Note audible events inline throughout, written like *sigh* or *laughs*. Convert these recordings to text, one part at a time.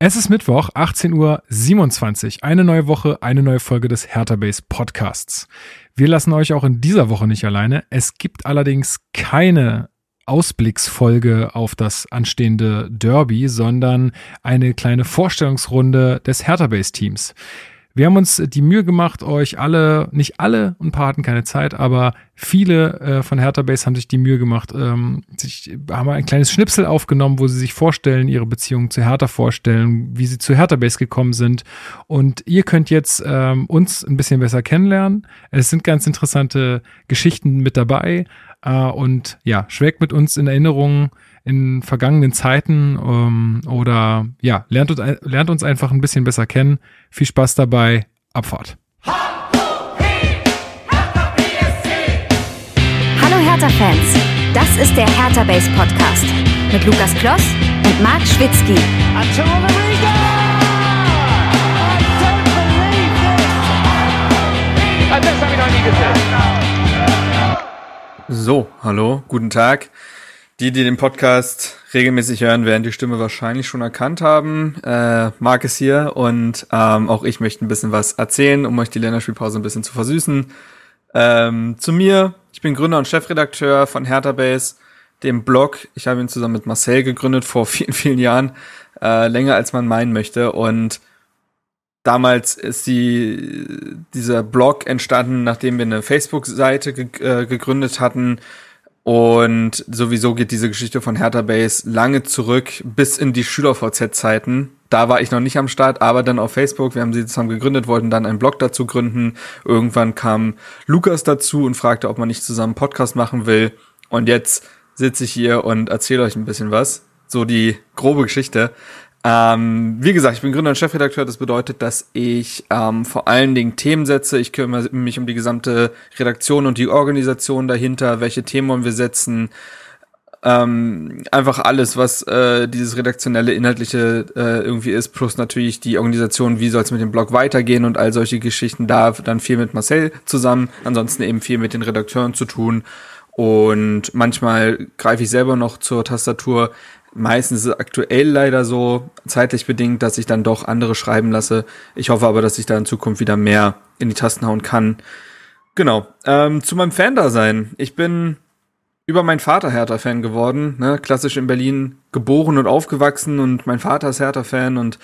Es ist Mittwoch, 18.27 Uhr. Eine neue Woche, eine neue Folge des Hertha Base Podcasts. Wir lassen euch auch in dieser Woche nicht alleine. Es gibt allerdings keine Ausblicksfolge auf das anstehende Derby, sondern eine kleine Vorstellungsrunde des Hertha Base Teams. Wir haben uns die Mühe gemacht, euch alle, nicht alle, ein paar hatten keine Zeit, aber viele äh, von Hertha Base haben sich die Mühe gemacht, ähm, sich, haben ein kleines Schnipsel aufgenommen, wo sie sich vorstellen, ihre Beziehung zu Hertha vorstellen, wie sie zu Hertha Base gekommen sind. Und ihr könnt jetzt ähm, uns ein bisschen besser kennenlernen. Es sind ganz interessante Geschichten mit dabei. Äh, und ja, schwelgt mit uns in Erinnerungen in vergangenen Zeiten ähm, oder ja, lernt uns, lernt uns einfach ein bisschen besser kennen. Viel Spaß dabei, Abfahrt. Hallo Hertha-Fans, das ist der Hertha Base Podcast mit Lukas Kloss und Marc Schwitzky. So, hallo, guten Tag. Die, die den Podcast regelmäßig hören, werden die Stimme wahrscheinlich schon erkannt haben. Äh, Marc ist hier und ähm, auch ich möchte ein bisschen was erzählen, um euch die Länderspielpause ein bisschen zu versüßen. Ähm, zu mir, ich bin Gründer und Chefredakteur von Hertha Base, dem Blog. Ich habe ihn zusammen mit Marcel gegründet vor *laughs* vielen, vielen Jahren, äh, länger als man meinen möchte. Und damals ist die, dieser Blog entstanden, nachdem wir eine Facebook-Seite ge äh, gegründet hatten, und sowieso geht diese Geschichte von Hertha Base lange zurück bis in die Schüler-VZ-Zeiten. Da war ich noch nicht am Start, aber dann auf Facebook. Wir haben sie zusammen gegründet, wollten dann einen Blog dazu gründen. Irgendwann kam Lukas dazu und fragte, ob man nicht zusammen einen Podcast machen will. Und jetzt sitze ich hier und erzähle euch ein bisschen was. So die grobe Geschichte. Ähm, wie gesagt, ich bin Gründer und Chefredakteur. Das bedeutet, dass ich ähm, vor allen Dingen Themen setze. Ich kümmere mich um die gesamte Redaktion und die Organisation dahinter. Welche Themen wir setzen? Ähm, einfach alles, was äh, dieses redaktionelle, inhaltliche äh, irgendwie ist, plus natürlich die Organisation, wie soll es mit dem Blog weitergehen und all solche Geschichten. Da dann viel mit Marcel zusammen, ansonsten eben viel mit den Redakteuren zu tun. Und manchmal greife ich selber noch zur Tastatur, Meistens ist es aktuell leider so zeitlich bedingt, dass ich dann doch andere schreiben lasse. Ich hoffe aber, dass ich da in Zukunft wieder mehr in die Tasten hauen kann. Genau. Ähm, zu meinem Fan-Dasein. Ich bin über meinen Vater Hertha-Fan geworden. Ne? Klassisch in Berlin geboren und aufgewachsen und mein Vater ist Hertha-Fan und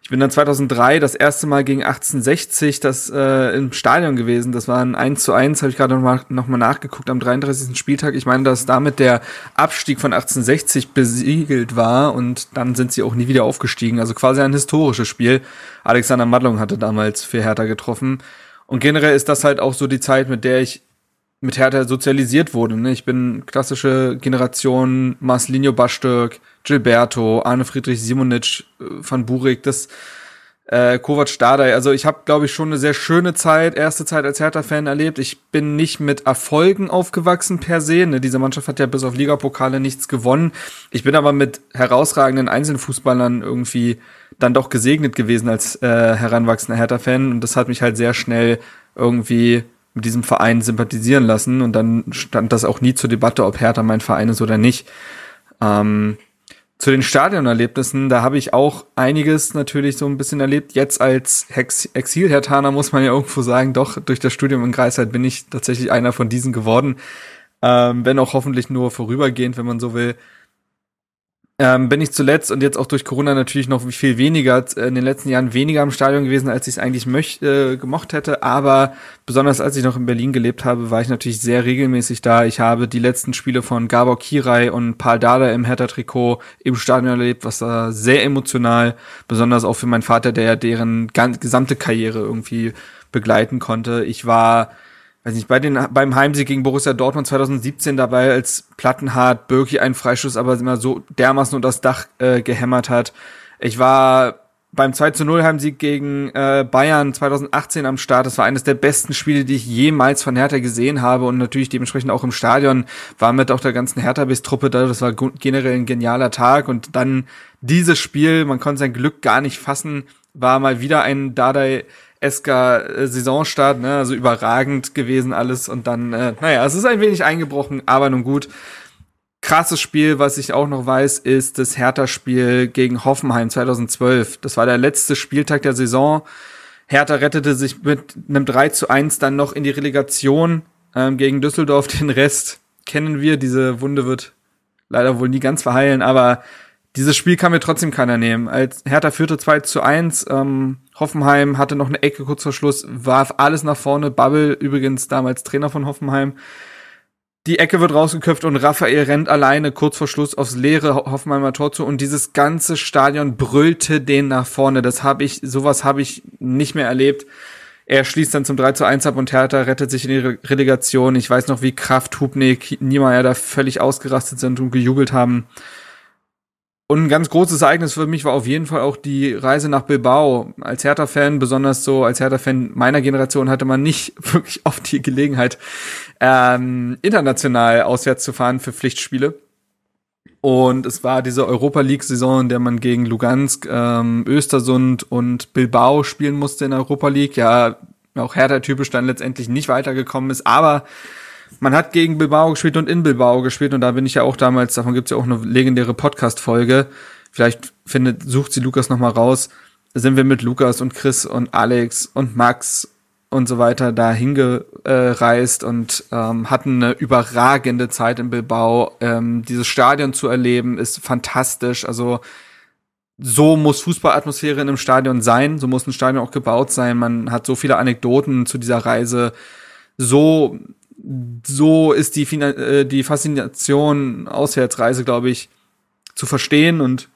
ich bin dann 2003 das erste Mal gegen 1860 das äh, im Stadion gewesen. Das war ein 1 zu 1, habe ich gerade nochmal noch mal nachgeguckt am 33. Spieltag. Ich meine, dass damit der Abstieg von 1860 besiegelt war und dann sind sie auch nie wieder aufgestiegen. Also quasi ein historisches Spiel. Alexander Madlung hatte damals für Hertha getroffen. Und generell ist das halt auch so die Zeit, mit der ich mit Hertha sozialisiert wurde. Ne? Ich bin klassische Generation Marcelinho Bastöck, Gilberto, Arne Friedrich Simonic, äh, Van Burik, das äh, Kovac Stadei. Also ich habe, glaube ich, schon eine sehr schöne Zeit, erste Zeit als Hertha-Fan erlebt. Ich bin nicht mit Erfolgen aufgewachsen per se. Ne? Diese Mannschaft hat ja bis auf Ligapokale nichts gewonnen. Ich bin aber mit herausragenden Einzelfußballern irgendwie dann doch gesegnet gewesen als äh, heranwachsender Hertha-Fan. Und das hat mich halt sehr schnell irgendwie mit diesem Verein sympathisieren lassen und dann stand das auch nie zur Debatte, ob Hertha mein Verein ist oder nicht. Ähm, zu den Stadionerlebnissen, da habe ich auch einiges natürlich so ein bisschen erlebt. Jetzt als Exil-Hertaner muss man ja irgendwo sagen, doch durch das Studium in Greifswald bin ich tatsächlich einer von diesen geworden. Ähm, wenn auch hoffentlich nur vorübergehend, wenn man so will ähm, bin ich zuletzt und jetzt auch durch Corona natürlich noch viel weniger, äh, in den letzten Jahren weniger im Stadion gewesen, als ich es eigentlich möchte, äh, gemocht hätte. Aber besonders als ich noch in Berlin gelebt habe, war ich natürlich sehr regelmäßig da. Ich habe die letzten Spiele von Gabor Kirai und Paul Dada im Hertha-Trikot im Stadion erlebt, was da sehr emotional, besonders auch für meinen Vater, der ja deren gesamte Karriere irgendwie begleiten konnte. Ich war weiß nicht, bei den, beim Heimsieg gegen Borussia Dortmund 2017 dabei, als Plattenhardt Birki einen Freischuss aber immer so dermaßen unter das Dach äh, gehämmert hat. Ich war beim 2 zu 0 Heimsieg gegen äh, Bayern 2018 am Start. Das war eines der besten Spiele, die ich jemals von Hertha gesehen habe und natürlich dementsprechend auch im Stadion war mit auch der ganzen Hertha-Bis-Truppe da. Das war generell ein genialer Tag und dann dieses Spiel, man konnte sein Glück gar nicht fassen, war mal wieder ein Dardai esker äh, ne? Also überragend gewesen alles und dann, äh, naja, es ist ein wenig eingebrochen, aber nun gut. krasses Spiel, was ich auch noch weiß, ist das Hertha-Spiel gegen Hoffenheim 2012. Das war der letzte Spieltag der Saison. Hertha rettete sich mit einem 3 zu 1 dann noch in die Relegation ähm, gegen Düsseldorf. Den Rest kennen wir. Diese Wunde wird leider wohl nie ganz verheilen, aber dieses Spiel kann mir trotzdem keiner nehmen. Als Hertha führte 2 zu 1, ähm, Hoffenheim hatte noch eine Ecke kurz vor Schluss, warf alles nach vorne. Bubble, übrigens damals Trainer von Hoffenheim, die Ecke wird rausgeköpft und Raphael rennt alleine kurz vor Schluss aufs leere Hoffenheimer Tor zu und dieses ganze Stadion brüllte den nach vorne. Das habe ich, sowas habe ich nicht mehr erlebt. Er schließt dann zum 3 zu 1 ab und Hertha rettet sich in die Relegation. Ich weiß noch, wie Kraft, Hubnik, Niemeyer da völlig ausgerastet sind und gejubelt haben. Und ein ganz großes Ereignis für mich war auf jeden Fall auch die Reise nach Bilbao. Als Hertha-Fan, besonders so als Hertha-Fan meiner Generation, hatte man nicht *laughs* wirklich oft die Gelegenheit, ähm, international auswärts zu fahren für Pflichtspiele. Und es war diese Europa League-Saison, in der man gegen Lugansk, ähm, Östersund und Bilbao spielen musste in der Europa League. Ja, auch Hertha-typisch dann letztendlich nicht weitergekommen ist, aber man hat gegen Bilbao gespielt und in Bilbao gespielt und da bin ich ja auch damals, davon gibt's ja auch eine legendäre Podcast-Folge. Vielleicht findet, sucht sie Lukas nochmal raus. Sind wir mit Lukas und Chris und Alex und Max und so weiter da hingereist und ähm, hatten eine überragende Zeit in Bilbao. Ähm, dieses Stadion zu erleben ist fantastisch. Also so muss Fußballatmosphäre in einem Stadion sein, so muss ein Stadion auch gebaut sein. Man hat so viele Anekdoten zu dieser Reise. So so ist die, äh, die Faszination Auswärtsreise, glaube ich, zu verstehen. Und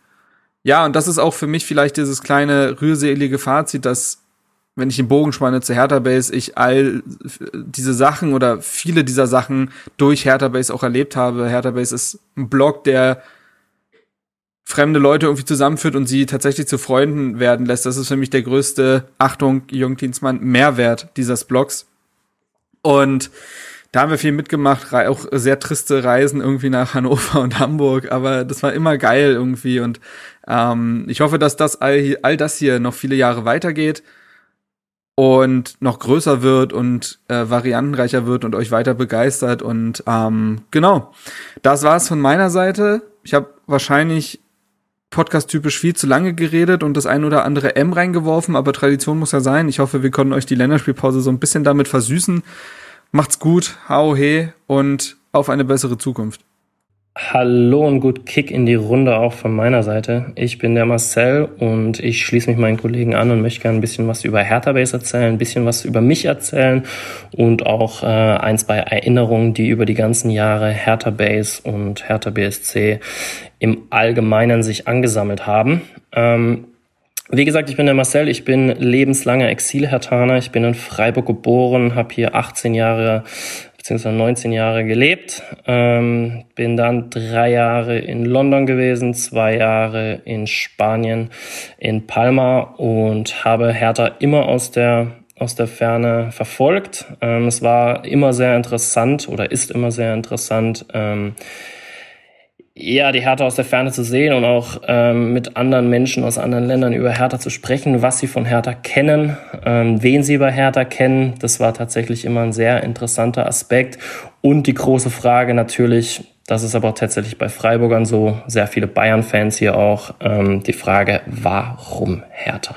ja, und das ist auch für mich vielleicht dieses kleine rührselige Fazit, dass wenn ich den Bogen spanne zu Hertha Base, ich all diese Sachen oder viele dieser Sachen durch Hertha Base auch erlebt habe. Hertha Base ist ein Blog, der fremde Leute irgendwie zusammenführt und sie tatsächlich zu Freunden werden lässt. Das ist für mich der größte, Achtung, Klinsmann, Mehrwert dieses Blogs. Und da haben wir viel mitgemacht, auch sehr triste Reisen irgendwie nach *laughs* Hannover und Hamburg, aber das war immer geil irgendwie und ähm, ich hoffe, dass das all, all das hier noch viele Jahre weitergeht und noch größer wird und äh, variantenreicher wird und euch weiter begeistert und ähm, genau, das war's von meiner Seite. Ich habe wahrscheinlich podcast-typisch viel zu lange geredet und das ein oder andere M reingeworfen, aber Tradition muss ja sein. Ich hoffe, wir konnten euch die Länderspielpause so ein bisschen damit versüßen. Macht's gut, hau he und auf eine bessere Zukunft. Hallo und gut Kick in die Runde auch von meiner Seite. Ich bin der Marcel und ich schließe mich meinen Kollegen an und möchte gerne ein bisschen was über Hertha Base erzählen, ein bisschen was über mich erzählen und auch äh, ein, zwei Erinnerungen, die über die ganzen Jahre Hertha Base und Hertha BSC im Allgemeinen sich angesammelt haben. Ähm, wie gesagt, ich bin der Marcel, ich bin lebenslanger Exil-Hertaner, ich bin in Freiburg geboren, habe hier 18 Jahre bzw. 19 Jahre gelebt, ähm, bin dann drei Jahre in London gewesen, zwei Jahre in Spanien, in Palma und habe Hertha immer aus der aus der Ferne verfolgt. Ähm, es war immer sehr interessant oder ist immer sehr interessant, ähm, ja, die Hertha aus der Ferne zu sehen und auch ähm, mit anderen Menschen aus anderen Ländern über Hertha zu sprechen, was sie von Hertha kennen, ähm, wen sie bei Hertha kennen. Das war tatsächlich immer ein sehr interessanter Aspekt. Und die große Frage natürlich, das ist aber auch tatsächlich bei Freiburgern so, sehr viele Bayern-Fans hier auch, ähm, die Frage, warum Hertha?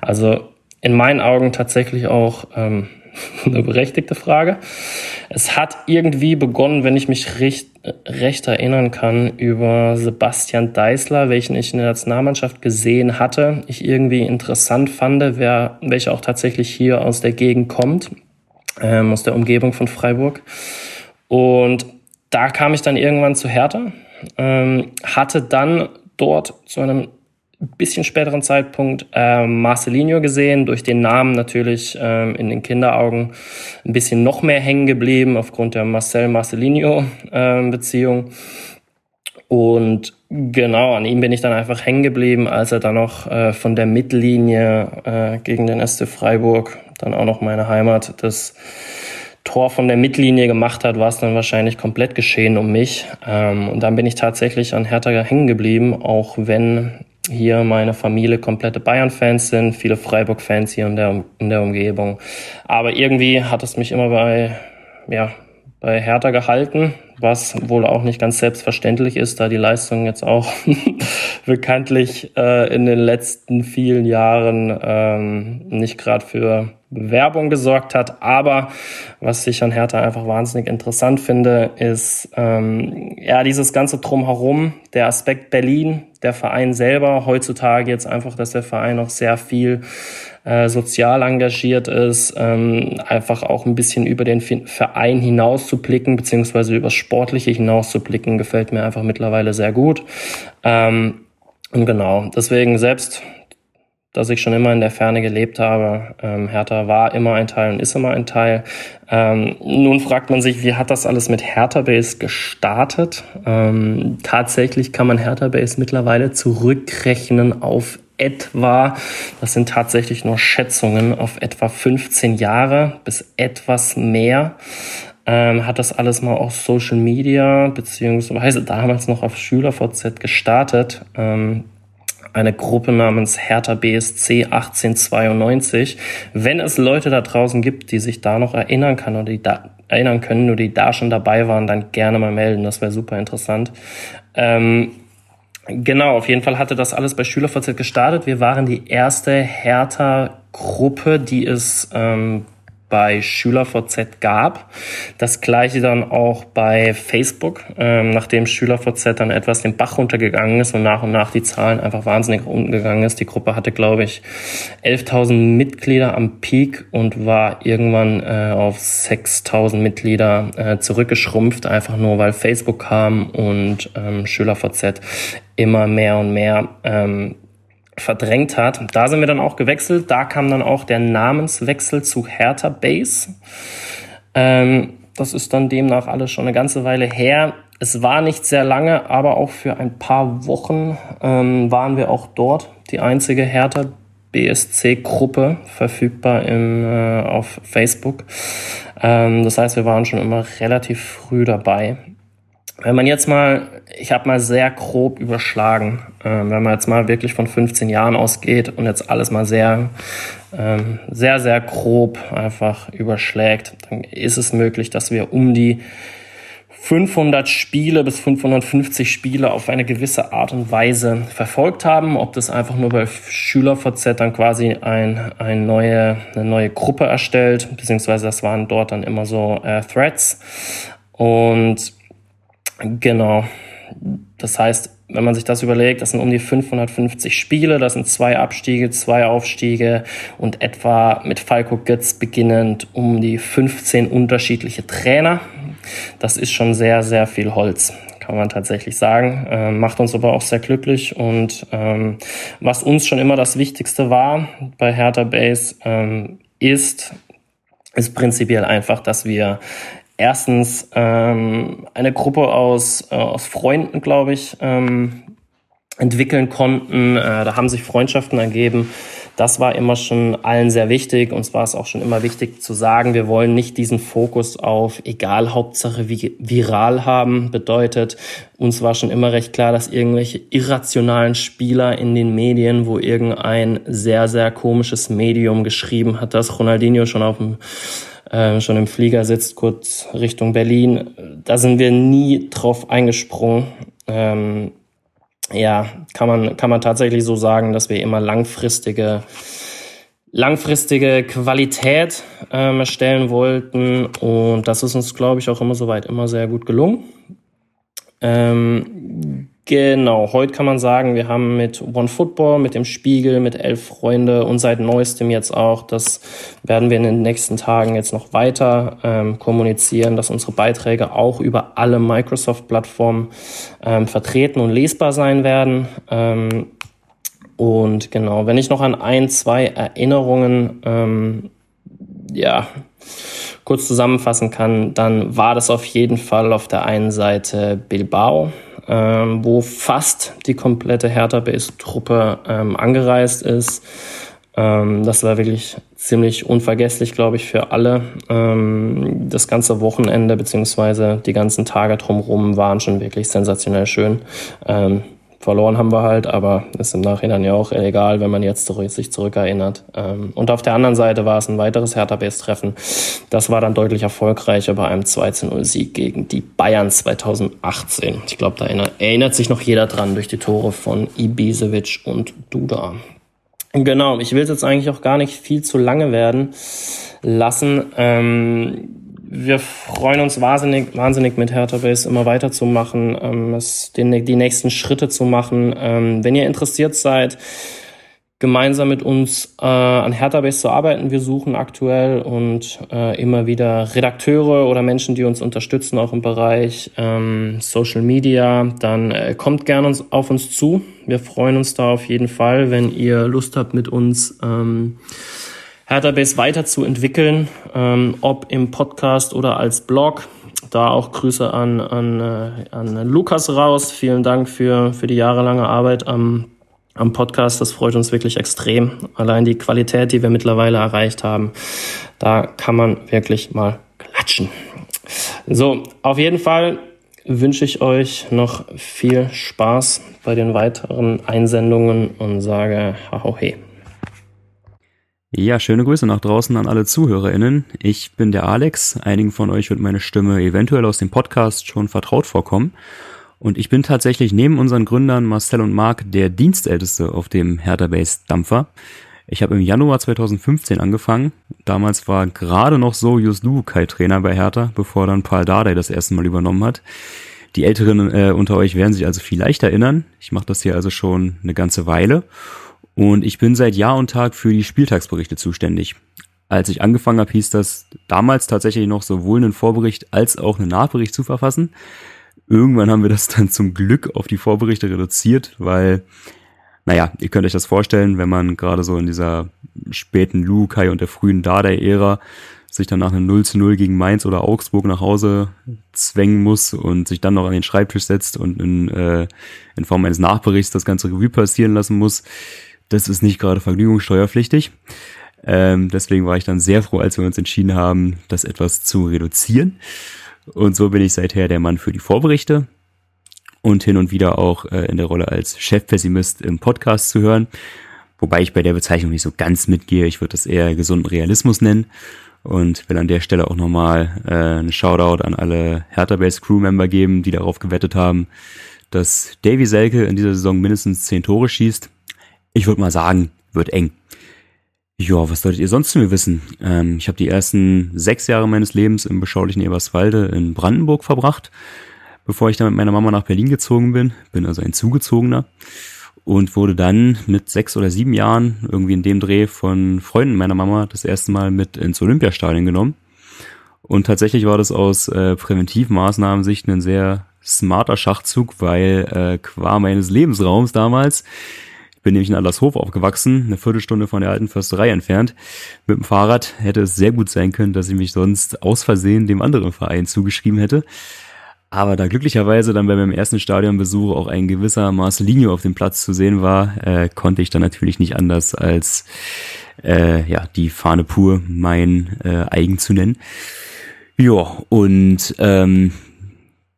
Also in meinen Augen tatsächlich auch ähm, *laughs* eine berechtigte Frage. Es hat irgendwie begonnen, wenn ich mich recht, recht erinnern kann, über Sebastian Deißler, welchen ich in der Nationalmannschaft gesehen hatte. Ich irgendwie interessant fand, wer, welcher auch tatsächlich hier aus der Gegend kommt, ähm, aus der Umgebung von Freiburg. Und da kam ich dann irgendwann zu Hertha, ähm, hatte dann dort zu einem bisschen späteren Zeitpunkt ähm, Marcelinho gesehen, durch den Namen natürlich ähm, in den Kinderaugen ein bisschen noch mehr hängen geblieben aufgrund der Marcel-Marcelinho-Beziehung. Ähm, und genau, an ihm bin ich dann einfach hängen geblieben, als er dann noch äh, von der Mittellinie äh, gegen den SC Freiburg, dann auch noch meine Heimat, das Tor von der Mittellinie gemacht hat, war es dann wahrscheinlich komplett geschehen um mich. Ähm, und dann bin ich tatsächlich an Hertha hängen geblieben, auch wenn hier meine Familie komplette Bayern-Fans sind, viele Freiburg-Fans hier in der, in der Umgebung. Aber irgendwie hat es mich immer bei, ja, bei Hertha gehalten. was wohl auch nicht ganz selbstverständlich ist, da die Leistung jetzt auch *laughs* bekanntlich äh, in den letzten vielen Jahren ähm, nicht gerade für Werbung gesorgt hat. Aber was ich an Hertha einfach wahnsinnig interessant finde, ist ähm, ja dieses ganze Drumherum, der Aspekt Berlin, der Verein selber heutzutage jetzt einfach, dass der Verein auch sehr viel äh, sozial engagiert ist, ähm, einfach auch ein bisschen über den Verein hinaus zu blicken, beziehungsweise über Sportliche hinaus zu blicken, gefällt mir einfach mittlerweile sehr gut. Ähm, und genau, deswegen selbst dass ich schon immer in der Ferne gelebt habe. Ähm, Hertha war immer ein Teil und ist immer ein Teil. Ähm, nun fragt man sich, wie hat das alles mit Hertha Base gestartet? Ähm, tatsächlich kann man Hertha Base mittlerweile zurückrechnen auf etwa, das sind tatsächlich nur Schätzungen, auf etwa 15 Jahre bis etwas mehr. Ähm, hat das alles mal auf Social Media beziehungsweise damals noch auf SchülerVZ gestartet. Ähm, eine Gruppe namens Hertha BSC 1892. Wenn es Leute da draußen gibt, die sich da noch erinnern kann oder die da erinnern können, nur die da schon dabei waren, dann gerne mal melden. Das wäre super interessant. Ähm, genau, auf jeden Fall hatte das alles bei SchülerVZ gestartet. Wir waren die erste Hertha-Gruppe, die es ähm, bei SchülerVZ gab. Das gleiche dann auch bei Facebook, ähm, nachdem SchülerVZ dann etwas den Bach runtergegangen ist und nach und nach die Zahlen einfach wahnsinnig unten gegangen ist. Die Gruppe hatte, glaube ich, 11.000 Mitglieder am Peak und war irgendwann äh, auf 6.000 Mitglieder äh, zurückgeschrumpft, einfach nur weil Facebook kam und ähm, SchülerVZ immer mehr und mehr ähm, verdrängt hat. Da sind wir dann auch gewechselt. Da kam dann auch der Namenswechsel zu Hertha Base. Ähm, das ist dann demnach alles schon eine ganze Weile her. Es war nicht sehr lange, aber auch für ein paar Wochen ähm, waren wir auch dort. Die einzige Hertha BSC-Gruppe verfügbar im, äh, auf Facebook. Ähm, das heißt, wir waren schon immer relativ früh dabei. Wenn man jetzt mal, ich habe mal sehr grob überschlagen, äh, wenn man jetzt mal wirklich von 15 Jahren ausgeht und jetzt alles mal sehr, ähm, sehr, sehr grob einfach überschlägt, dann ist es möglich, dass wir um die 500 Spiele bis 550 Spiele auf eine gewisse Art und Weise verfolgt haben. Ob das einfach nur bei SchülerVZ dann quasi ein, ein neue, eine neue Gruppe erstellt, beziehungsweise das waren dort dann immer so äh, Threads. Und Genau. Das heißt, wenn man sich das überlegt, das sind um die 550 Spiele, das sind zwei Abstiege, zwei Aufstiege und etwa mit Falco Götz beginnend um die 15 unterschiedliche Trainer. Das ist schon sehr, sehr viel Holz, kann man tatsächlich sagen. Ähm, macht uns aber auch sehr glücklich und ähm, was uns schon immer das Wichtigste war bei Hertha Base ähm, ist, ist prinzipiell einfach, dass wir erstens ähm, eine Gruppe aus, äh, aus Freunden, glaube ich, ähm, entwickeln konnten. Äh, da haben sich Freundschaften ergeben. Das war immer schon allen sehr wichtig. Uns war es auch schon immer wichtig zu sagen, wir wollen nicht diesen Fokus auf egal, Hauptsache viral haben. Bedeutet, uns war schon immer recht klar, dass irgendwelche irrationalen Spieler in den Medien, wo irgendein sehr, sehr komisches Medium geschrieben hat, dass Ronaldinho schon auf dem äh, schon im Flieger sitzt, kurz Richtung Berlin. Da sind wir nie drauf eingesprungen. Ähm, ja, kann man, kann man tatsächlich so sagen, dass wir immer langfristige, langfristige Qualität ähm, erstellen wollten. Und das ist uns, glaube ich, auch immer soweit immer sehr gut gelungen. Ähm, Genau, heute kann man sagen, wir haben mit One Football, mit dem Spiegel, mit Elf Freunde und seit neuestem jetzt auch, das werden wir in den nächsten Tagen jetzt noch weiter ähm, kommunizieren, dass unsere Beiträge auch über alle Microsoft-Plattformen ähm, vertreten und lesbar sein werden. Ähm, und genau, wenn ich noch an ein, zwei Erinnerungen, ähm, ja, kurz zusammenfassen kann, dann war das auf jeden Fall auf der einen Seite Bilbao, ähm, wo fast die komplette Hertha Base-Truppe ähm, angereist ist. Ähm, das war wirklich ziemlich unvergesslich, glaube ich, für alle. Ähm, das ganze Wochenende beziehungsweise die ganzen Tage drumherum waren schon wirklich sensationell schön. Ähm, verloren haben wir halt, aber ist im Nachhinein ja auch egal, wenn man jetzt zurück, sich zurückerinnert. Ähm, und auf der anderen Seite war es ein weiteres Hertha-Base-Treffen. Das war dann deutlich erfolgreicher bei einem 2-0-Sieg gegen die Bayern 2018. Ich glaube, da erinnert sich noch jeder dran durch die Tore von Ibisevic und Duda. Genau, ich will jetzt eigentlich auch gar nicht viel zu lange werden lassen. Ähm, wir freuen uns wahnsinnig, wahnsinnig mit Hertha Base immer weiterzumachen, ähm, es, den, die nächsten Schritte zu machen. Ähm, wenn ihr interessiert seid, gemeinsam mit uns äh, an Hertha Base zu arbeiten, wir suchen aktuell und äh, immer wieder Redakteure oder Menschen, die uns unterstützen, auch im Bereich ähm, Social Media, dann äh, kommt gerne uns, auf uns zu. Wir freuen uns da auf jeden Fall, wenn ihr Lust habt, mit uns ähm, Hertha-Base weiterzuentwickeln, ähm, ob im Podcast oder als Blog. Da auch Grüße an, an, äh, an Lukas raus. Vielen Dank für, für die jahrelange Arbeit am, am Podcast. Das freut uns wirklich extrem. Allein die Qualität, die wir mittlerweile erreicht haben, da kann man wirklich mal klatschen. So, auf jeden Fall wünsche ich euch noch viel Spaß bei den weiteren Einsendungen und sage hau hey. Ja, schöne Grüße nach draußen an alle ZuhörerInnen. Ich bin der Alex. Einigen von euch wird meine Stimme eventuell aus dem Podcast schon vertraut vorkommen. Und ich bin tatsächlich neben unseren Gründern Marcel und Marc der Dienstälteste auf dem Hertha Base Dampfer. Ich habe im Januar 2015 angefangen. Damals war gerade noch so Just Kai Trainer bei Hertha, bevor dann Paul Dardai das erste Mal übernommen hat. Die Älteren äh, unter euch werden sich also vielleicht erinnern. Ich mache das hier also schon eine ganze Weile. Und ich bin seit Jahr und Tag für die Spieltagsberichte zuständig. Als ich angefangen habe, hieß das damals tatsächlich noch sowohl einen Vorbericht als auch einen Nachbericht zu verfassen. Irgendwann haben wir das dann zum Glück auf die Vorberichte reduziert, weil, naja, ihr könnt euch das vorstellen, wenn man gerade so in dieser späten Lukai und der frühen Dardai-Ära sich dann nach einem 0 zu 0 gegen Mainz oder Augsburg nach Hause zwängen muss und sich dann noch an den Schreibtisch setzt und in, äh, in Form eines Nachberichts das ganze Revue passieren lassen muss, das ist nicht gerade vergnügungssteuerpflichtig. Ähm, deswegen war ich dann sehr froh, als wir uns entschieden haben, das etwas zu reduzieren. Und so bin ich seither der Mann für die Vorberichte und hin und wieder auch äh, in der Rolle als Chefpessimist im Podcast zu hören. Wobei ich bei der Bezeichnung nicht so ganz mitgehe. Ich würde das eher gesunden Realismus nennen. Und will an der Stelle auch nochmal äh, einen Shoutout an alle Hertha-Base Crew-Member geben, die darauf gewettet haben, dass Davy Selke in dieser Saison mindestens zehn Tore schießt. Ich würde mal sagen, wird eng. Ja, was solltet ihr sonst zu mir wissen? Ähm, ich habe die ersten sechs Jahre meines Lebens im beschaulichen Eberswalde in Brandenburg verbracht, bevor ich dann mit meiner Mama nach Berlin gezogen bin. Bin also ein Zugezogener und wurde dann mit sechs oder sieben Jahren irgendwie in dem Dreh von Freunden meiner Mama das erste Mal mit ins Olympiastadion genommen. Und tatsächlich war das aus äh, Präventivmaßnahmen Sicht ein sehr smarter Schachzug, weil äh, qua meines Lebensraums damals bin nämlich in Allershof aufgewachsen, eine Viertelstunde von der alten Försterei entfernt. Mit dem Fahrrad hätte es sehr gut sein können, dass ich mich sonst aus Versehen dem anderen Verein zugeschrieben hätte. Aber da glücklicherweise dann bei meinem ersten Stadionbesuch auch ein gewisser Marcelinho auf dem Platz zu sehen war, äh, konnte ich dann natürlich nicht anders als äh, ja die Fahne pur mein äh, eigen zu nennen. Ja, und ähm,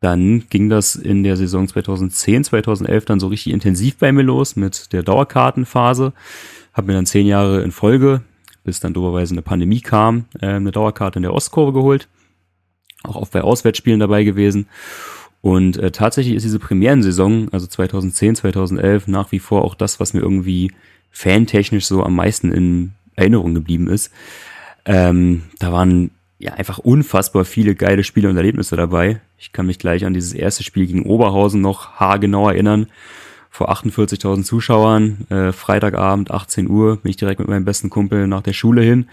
dann ging das in der Saison 2010, 2011 dann so richtig intensiv bei mir los mit der Dauerkartenphase. Hab mir dann zehn Jahre in Folge, bis dann doberweise eine Pandemie kam, äh, eine Dauerkarte in der Ostkurve geholt. Auch oft bei Auswärtsspielen dabei gewesen. Und äh, tatsächlich ist diese Premierensaison, also 2010, 2011, nach wie vor auch das, was mir irgendwie fantechnisch so am meisten in Erinnerung geblieben ist. Ähm, da waren ja einfach unfassbar viele geile Spiele und Erlebnisse dabei. Ich kann mich gleich an dieses erste Spiel gegen Oberhausen noch haargenau erinnern. Vor 48.000 Zuschauern, äh, Freitagabend, 18 Uhr, bin ich direkt mit meinem besten Kumpel nach der Schule hin.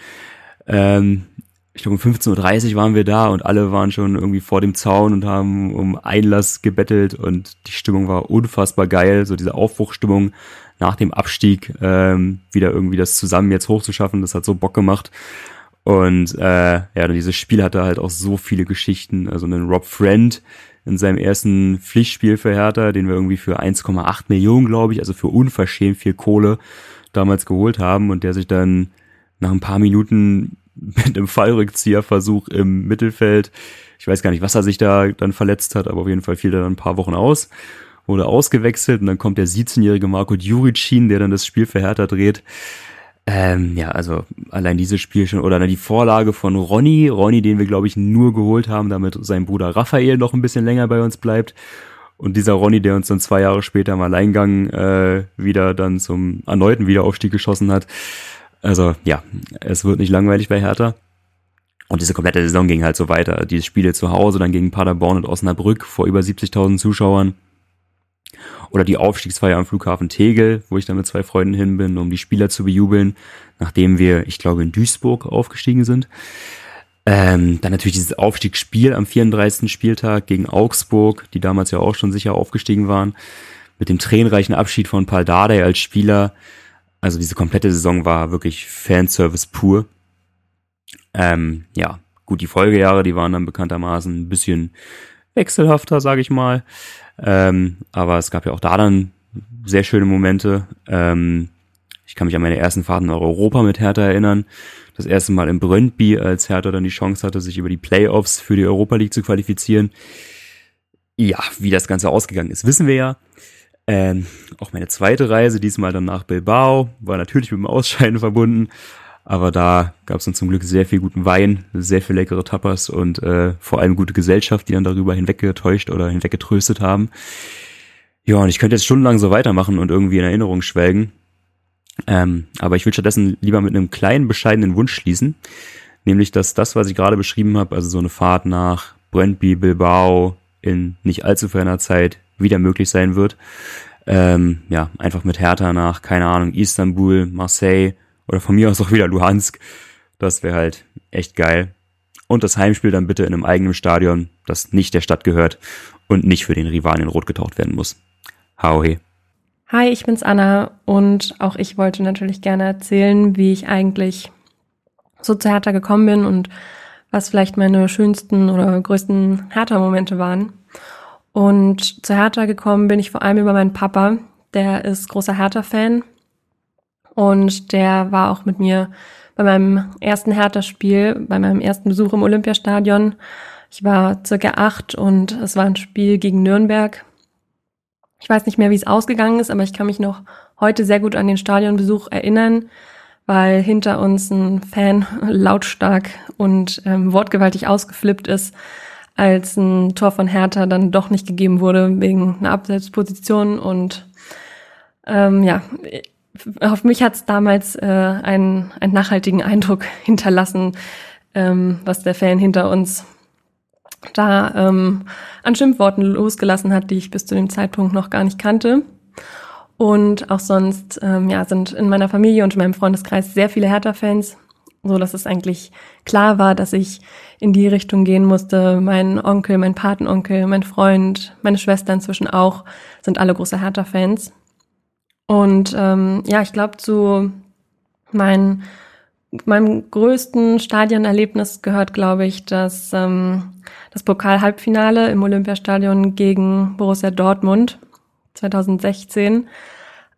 Ähm, ich glaube, um 15.30 Uhr waren wir da und alle waren schon irgendwie vor dem Zaun und haben um Einlass gebettelt und die Stimmung war unfassbar geil. So diese Aufbruchstimmung nach dem Abstieg, ähm, wieder irgendwie das zusammen jetzt hochzuschaffen, das hat so Bock gemacht. Und äh, ja, dieses Spiel hatte halt auch so viele Geschichten. Also einen Rob Friend in seinem ersten Pflichtspiel für Hertha, den wir irgendwie für 1,8 Millionen, glaube ich, also für unverschämt viel Kohle damals geholt haben und der sich dann nach ein paar Minuten *laughs* mit einem Fallrückzieherversuch im Mittelfeld, ich weiß gar nicht, was er sich da dann verletzt hat, aber auf jeden Fall fiel er dann ein paar Wochen aus. wurde ausgewechselt und dann kommt der 17-jährige Marco Juricin, der dann das Spiel für Hertha dreht. Ähm, ja, also allein dieses Spiel schon, oder die Vorlage von Ronny, Ronny, den wir, glaube ich, nur geholt haben, damit sein Bruder Raphael noch ein bisschen länger bei uns bleibt. Und dieser Ronny, der uns dann zwei Jahre später im Alleingang äh, wieder dann zum erneuten Wiederaufstieg geschossen hat. Also ja, es wird nicht langweilig bei Hertha. Und diese komplette Saison ging halt so weiter. Die Spiele zu Hause, dann gegen Paderborn und Osnabrück vor über 70.000 Zuschauern. Oder die Aufstiegsfeier am Flughafen Tegel, wo ich dann mit zwei Freunden hin bin, um die Spieler zu bejubeln, nachdem wir, ich glaube, in Duisburg aufgestiegen sind. Ähm, dann natürlich dieses Aufstiegsspiel am 34. Spieltag gegen Augsburg, die damals ja auch schon sicher aufgestiegen waren, mit dem tränenreichen Abschied von Paul Dardai als Spieler. Also diese komplette Saison war wirklich Fanservice pur. Ähm, ja, gut, die Folgejahre, die waren dann bekanntermaßen ein bisschen wechselhafter, sage ich mal. Ähm, aber es gab ja auch da dann sehr schöne Momente. Ähm, ich kann mich an meine ersten Fahrten nach Europa mit Hertha erinnern das erste Mal in Brøndby, als Hertha dann die Chance hatte, sich über die Playoffs für die Europa League zu qualifizieren. Ja, wie das Ganze ausgegangen ist, wissen wir ja. Ähm, auch meine zweite Reise, diesmal dann nach Bilbao, war natürlich mit dem Ausscheiden *laughs* verbunden. Aber da gab es dann zum Glück sehr viel guten Wein, sehr viel leckere Tapas und äh, vor allem gute Gesellschaft, die dann darüber hinweggetäuscht oder hinweggetröstet haben. Ja, und ich könnte jetzt stundenlang so weitermachen und irgendwie in Erinnerung schwelgen. Ähm, aber ich will stattdessen lieber mit einem kleinen, bescheidenen Wunsch schließen. Nämlich, dass das, was ich gerade beschrieben habe, also so eine Fahrt nach Brøndby, Bilbao in nicht allzu ferner Zeit wieder möglich sein wird. Ähm, ja, einfach mit Hertha nach, keine Ahnung, Istanbul, Marseille oder von mir aus auch wieder Luhansk. Das wäre halt echt geil. Und das Heimspiel dann bitte in einem eigenen Stadion, das nicht der Stadt gehört und nicht für den Rivalen in Rot getaucht werden muss. Hau he. Hi, ich bin's Anna und auch ich wollte natürlich gerne erzählen, wie ich eigentlich so zu Hertha gekommen bin und was vielleicht meine schönsten oder größten Hertha-Momente waren. Und zu Hertha gekommen bin ich vor allem über meinen Papa, der ist großer Hertha-Fan und der war auch mit mir bei meinem ersten Hertha-Spiel, bei meinem ersten Besuch im Olympiastadion. Ich war circa acht und es war ein Spiel gegen Nürnberg ich weiß nicht mehr, wie es ausgegangen ist, aber ich kann mich noch heute sehr gut an den Stadionbesuch erinnern, weil hinter uns ein Fan *laughs* lautstark und ähm, wortgewaltig ausgeflippt ist, als ein Tor von Hertha dann doch nicht gegeben wurde wegen einer Abseitsposition. Und ähm, ja, auf mich hat es damals äh, einen, einen nachhaltigen Eindruck *laughs* hinterlassen, ähm, was der Fan hinter uns da ähm, an Schimpfworten losgelassen hat, die ich bis zu dem Zeitpunkt noch gar nicht kannte. Und auch sonst ähm, ja, sind in meiner Familie und in meinem Freundeskreis sehr viele Hertha-Fans, so dass es eigentlich klar war, dass ich in die Richtung gehen musste. Mein Onkel, mein Patenonkel, mein Freund, meine Schwester inzwischen auch, sind alle große Hertha-Fans. Und ähm, ja, ich glaube, zu meinen meinem größten Stadionerlebnis gehört, glaube ich, dass ähm, das Pokal-Halbfinale im Olympiastadion gegen Borussia Dortmund 2016.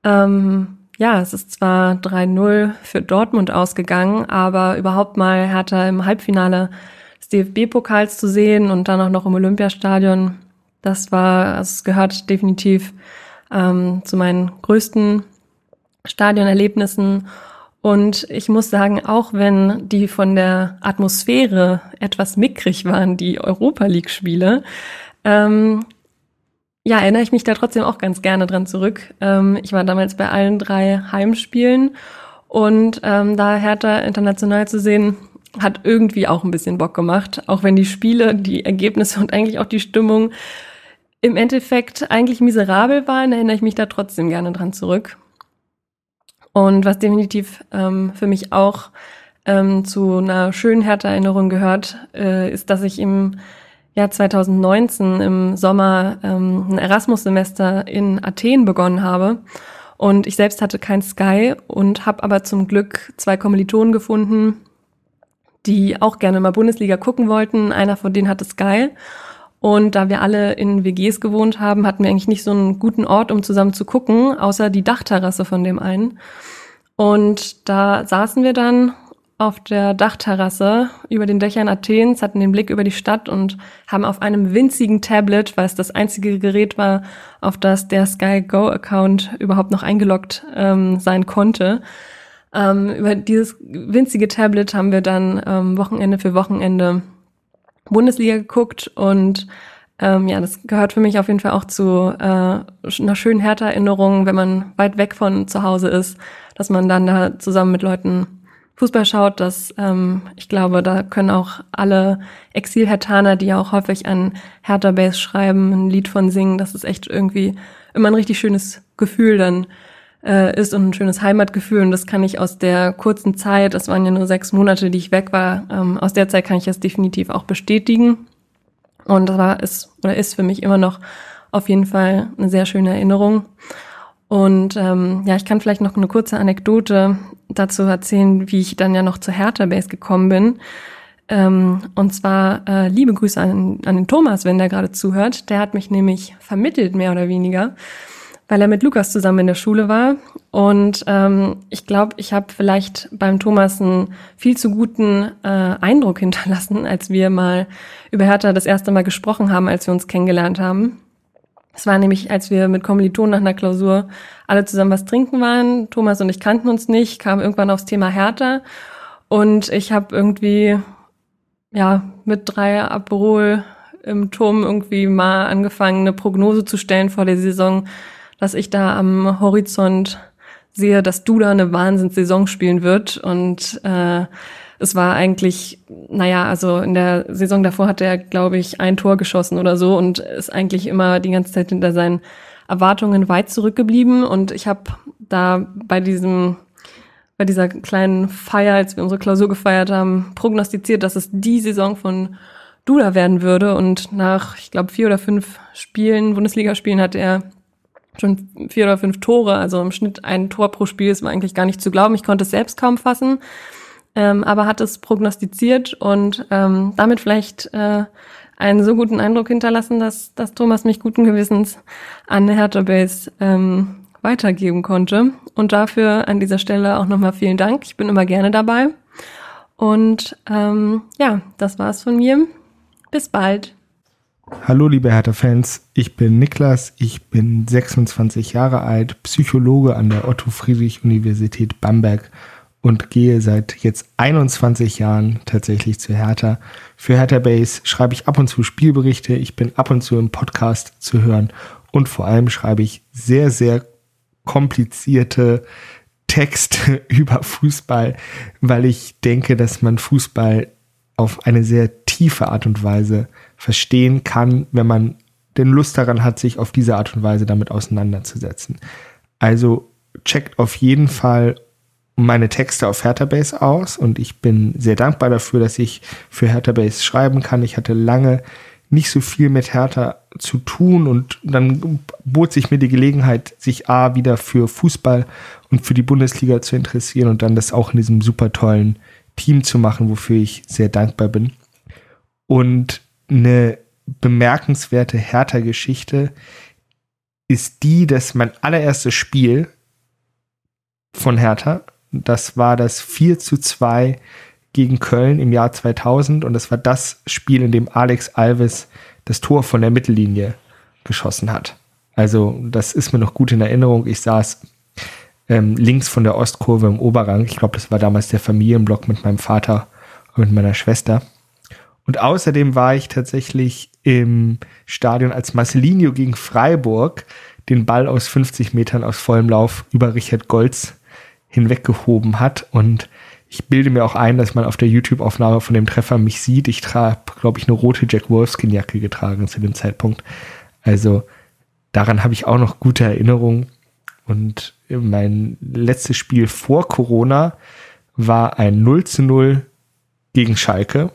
Ähm, ja, es ist zwar 3-0 für Dortmund ausgegangen, aber überhaupt mal Hertha im Halbfinale des DFB-Pokals zu sehen und dann auch noch im Olympiastadion, das war, es gehört definitiv ähm, zu meinen größten Stadionerlebnissen. Und ich muss sagen, auch wenn die von der Atmosphäre etwas mickrig waren, die Europa League-Spiele, ähm, ja, erinnere ich mich da trotzdem auch ganz gerne dran zurück. Ähm, ich war damals bei allen drei Heimspielen und ähm, da Hertha international zu sehen, hat irgendwie auch ein bisschen Bock gemacht, auch wenn die Spiele, die Ergebnisse und eigentlich auch die Stimmung im Endeffekt eigentlich miserabel waren, erinnere ich mich da trotzdem gerne dran zurück. Und was definitiv ähm, für mich auch ähm, zu einer schönen Hertha-Erinnerung gehört, äh, ist, dass ich im Jahr 2019 im Sommer ähm, ein Erasmus-Semester in Athen begonnen habe. Und ich selbst hatte kein Sky und habe aber zum Glück zwei Kommilitonen gefunden, die auch gerne mal Bundesliga gucken wollten. Einer von denen hatte Sky. Und da wir alle in WGs gewohnt haben, hatten wir eigentlich nicht so einen guten Ort, um zusammen zu gucken, außer die Dachterrasse von dem einen. Und da saßen wir dann auf der Dachterrasse über den Dächern Athens, hatten den Blick über die Stadt und haben auf einem winzigen Tablet, weil es das einzige Gerät war, auf das der Sky Go Account überhaupt noch eingeloggt ähm, sein konnte. Ähm, über dieses winzige Tablet haben wir dann ähm, Wochenende für Wochenende Bundesliga geguckt und ähm, ja, das gehört für mich auf jeden Fall auch zu äh, einer schönen Härter-Erinnerung, wenn man weit weg von zu Hause ist, dass man dann da zusammen mit Leuten Fußball schaut, dass ähm, ich glaube, da können auch alle Exil-Hertaner, die ja auch häufig an Hertha Base schreiben, ein Lied von singen, dass es echt irgendwie immer ein richtig schönes Gefühl dann äh, ist und ein schönes Heimatgefühl. Und das kann ich aus der kurzen Zeit, das waren ja nur sechs Monate, die ich weg war, ähm, aus der Zeit kann ich das definitiv auch bestätigen. Und das war ist oder ist für mich immer noch auf jeden Fall eine sehr schöne Erinnerung. Und ähm, ja, ich kann vielleicht noch eine kurze Anekdote dazu erzählen, wie ich dann ja noch zur Hertha Base gekommen bin. Ähm, und zwar äh, liebe Grüße an, an den Thomas, wenn der gerade zuhört. Der hat mich nämlich vermittelt, mehr oder weniger, weil er mit Lukas zusammen in der Schule war. Und ähm, ich glaube, ich habe vielleicht beim Thomas einen viel zu guten äh, Eindruck *laughs* hinterlassen, als wir mal über Hertha das erste Mal gesprochen haben, als wir uns kennengelernt haben. Es war nämlich, als wir mit Kommilitonen nach einer Klausur alle zusammen was trinken waren. Thomas und ich kannten uns nicht, kam irgendwann aufs Thema Hertha. Und ich habe irgendwie, ja, mit drei Aperol im Turm irgendwie mal angefangen, eine Prognose zu stellen vor der Saison, dass ich da am Horizont sehe, dass Duda eine Wahnsinnssaison spielen wird. Und äh, es war eigentlich, naja, also in der Saison davor hat er, glaube ich, ein Tor geschossen oder so und ist eigentlich immer die ganze Zeit hinter seinen Erwartungen weit zurückgeblieben. Und ich habe da bei diesem, bei dieser kleinen Feier, als wir unsere Klausur gefeiert haben, prognostiziert, dass es die Saison von Duda werden würde. Und nach, ich glaube, vier oder fünf Spielen, Bundesligaspielen, hat er schon vier oder fünf Tore, also im Schnitt ein Tor pro Spiel, ist mir eigentlich gar nicht zu glauben. Ich konnte es selbst kaum fassen ähm, aber hat es prognostiziert und ähm, damit vielleicht äh, einen so guten Eindruck hinterlassen, dass, dass Thomas mich guten Gewissens an Hertha Base ähm, weitergeben konnte. Und dafür an dieser Stelle auch nochmal vielen Dank. Ich bin immer gerne dabei. Und ähm, ja, das war's von mir. Bis bald. Hallo liebe Hertha-Fans, ich bin Niklas, ich bin 26 Jahre alt, Psychologe an der Otto-Friedrich-Universität Bamberg und gehe seit jetzt 21 Jahren tatsächlich zu Hertha. Für Hertha Base schreibe ich ab und zu Spielberichte, ich bin ab und zu im Podcast zu hören. Und vor allem schreibe ich sehr, sehr komplizierte Texte *laughs* über Fußball, weil ich denke, dass man Fußball auf eine sehr tiefe Art und Weise verstehen kann, wenn man den Lust daran hat, sich auf diese Art und Weise damit auseinanderzusetzen. Also checkt auf jeden Fall meine Texte auf Hertha-Base aus und ich bin sehr dankbar dafür, dass ich für Hertha-Base schreiben kann. Ich hatte lange nicht so viel mit Hertha zu tun und dann bot sich mir die Gelegenheit, sich A wieder für Fußball und für die Bundesliga zu interessieren und dann das auch in diesem super tollen Team zu machen, wofür ich sehr dankbar bin. Und eine bemerkenswerte Hertha-Geschichte ist die, dass mein allererstes Spiel von Hertha das war das 4 zu 2 gegen Köln im Jahr 2000 und das war das Spiel, in dem Alex Alves das Tor von der Mittellinie geschossen hat. Also das ist mir noch gut in Erinnerung. Ich saß ähm, links von der Ostkurve im Oberrang. Ich glaube, das war damals der Familienblock mit meinem Vater und mit meiner Schwester. Und außerdem war ich tatsächlich im Stadion, als Marcelinho gegen Freiburg den Ball aus 50 Metern aus vollem Lauf über Richard Golz hinweggehoben hat. Und ich bilde mir auch ein, dass man auf der YouTube-Aufnahme von dem Treffer mich sieht. Ich trage, glaube ich, eine rote Jack Wolfskin-Jacke getragen zu dem Zeitpunkt. Also daran habe ich auch noch gute Erinnerungen. Und mein letztes Spiel vor Corona war ein 0 zu 0 gegen Schalke.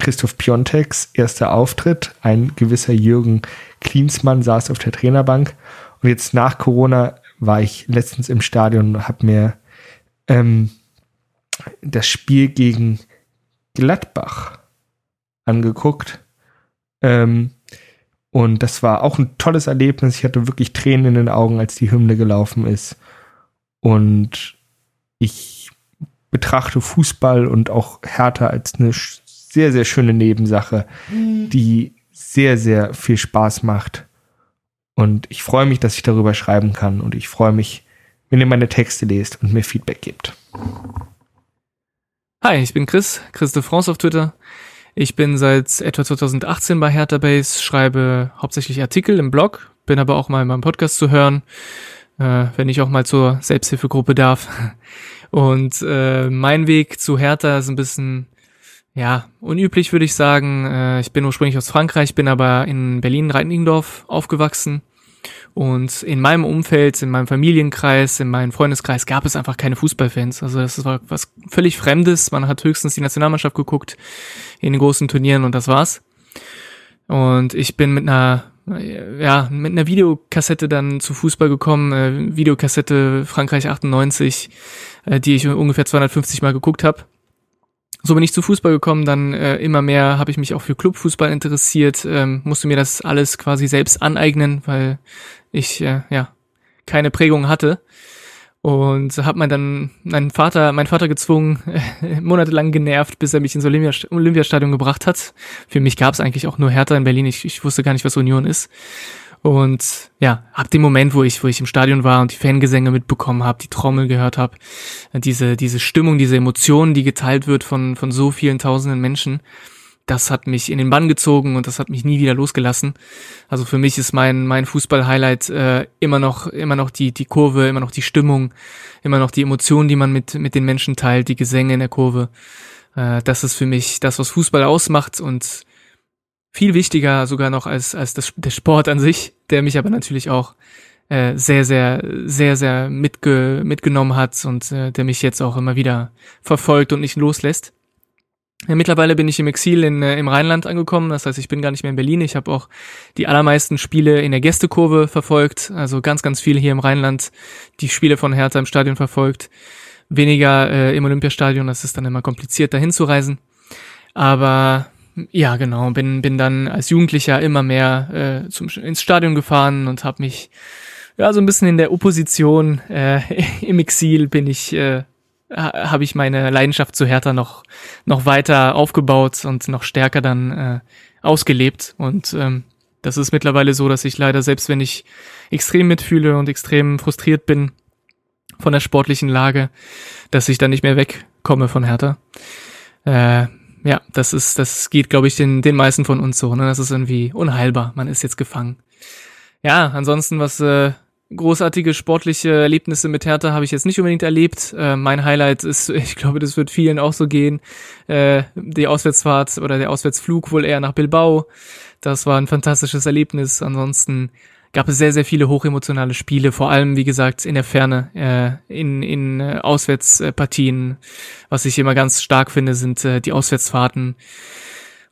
Christoph Piontex, erster Auftritt. Ein gewisser Jürgen Klinsmann saß auf der Trainerbank. Und jetzt nach Corona war ich letztens im Stadion und habe mir ähm, das Spiel gegen Gladbach angeguckt. Ähm, und das war auch ein tolles Erlebnis. Ich hatte wirklich Tränen in den Augen, als die Hymne gelaufen ist. Und ich betrachte Fußball und auch Hertha als eine sehr, sehr schöne Nebensache, die sehr, sehr viel Spaß macht. Und ich freue mich, dass ich darüber schreiben kann. Und ich freue mich, wenn ihr meine Texte lest und mir Feedback gebt. Hi, ich bin Chris, Chris de France auf Twitter. Ich bin seit etwa 2018 bei Hertha Base, schreibe hauptsächlich Artikel im Blog, bin aber auch mal in meinem Podcast zu hören, äh, wenn ich auch mal zur Selbsthilfegruppe darf. *laughs* Und äh, mein Weg zu Hertha ist ein bisschen, ja, unüblich würde ich sagen. Äh, ich bin ursprünglich aus Frankreich, bin aber in Berlin-Reinigendorf aufgewachsen und in meinem Umfeld, in meinem Familienkreis, in meinem Freundeskreis gab es einfach keine Fußballfans. Also das war was völlig Fremdes. Man hat höchstens die Nationalmannschaft geguckt in den großen Turnieren und das war's. Und ich bin mit einer ja, mit einer Videokassette dann zu Fußball gekommen, äh, Videokassette Frankreich 98, äh, die ich ungefähr 250 Mal geguckt habe. So bin ich zu Fußball gekommen, dann äh, immer mehr habe ich mich auch für Clubfußball interessiert, ähm, musste mir das alles quasi selbst aneignen, weil ich äh, ja keine Prägung hatte und habe man dann meinen Vater, mein Vater gezwungen, äh, *laughs* monatelang genervt, bis er mich ins Olympia Olympiastadion gebracht hat. Für mich gab es eigentlich auch nur Hertha in Berlin. Ich, ich wusste gar nicht, was Union ist. Und ja, ab dem Moment, wo ich, wo ich im Stadion war und die Fangesänge mitbekommen habe, die Trommel gehört habe, diese, diese Stimmung, diese Emotionen, die geteilt wird von, von so vielen tausenden Menschen, das hat mich in den Bann gezogen und das hat mich nie wieder losgelassen. Also für mich ist mein, mein Fußball-Highlight äh, immer noch, immer noch die, die Kurve, immer noch die Stimmung, immer noch die Emotionen, die man mit, mit den Menschen teilt, die Gesänge in der Kurve. Äh, das ist für mich das, was Fußball ausmacht und viel wichtiger sogar noch als, als das, der Sport an sich, der mich aber natürlich auch äh, sehr, sehr, sehr, sehr mitge mitgenommen hat und äh, der mich jetzt auch immer wieder verfolgt und nicht loslässt. Ja, mittlerweile bin ich im Exil in, äh, im Rheinland angekommen, das heißt, ich bin gar nicht mehr in Berlin. Ich habe auch die allermeisten Spiele in der Gästekurve verfolgt, also ganz, ganz viele hier im Rheinland, die Spiele von Hertha im Stadion verfolgt. Weniger äh, im Olympiastadion, das ist dann immer kompliziert, dahin zu reisen. Aber ja, genau. Bin, bin dann als Jugendlicher immer mehr äh, zum, ins Stadion gefahren und habe mich ja so ein bisschen in der Opposition äh, *laughs* im Exil bin ich äh, habe ich meine Leidenschaft zu Hertha noch noch weiter aufgebaut und noch stärker dann äh, ausgelebt und ähm, das ist mittlerweile so, dass ich leider selbst wenn ich extrem mitfühle und extrem frustriert bin von der sportlichen Lage, dass ich dann nicht mehr wegkomme von Hertha. Äh, ja, das ist, das geht, glaube ich, den, den meisten von uns so. Ne? Das ist irgendwie unheilbar. Man ist jetzt gefangen. Ja, ansonsten, was äh, großartige sportliche Erlebnisse mit Hertha habe ich jetzt nicht unbedingt erlebt. Äh, mein Highlight ist, *laughs* ich glaube, das wird vielen auch so gehen, äh, die Auswärtsfahrt oder der Auswärtsflug wohl eher nach Bilbao. Das war ein fantastisches Erlebnis. Ansonsten gab es sehr, sehr viele hochemotionale Spiele, vor allem, wie gesagt, in der Ferne, äh, in, in äh, Auswärtspartien. Was ich immer ganz stark finde, sind äh, die Auswärtsfahrten.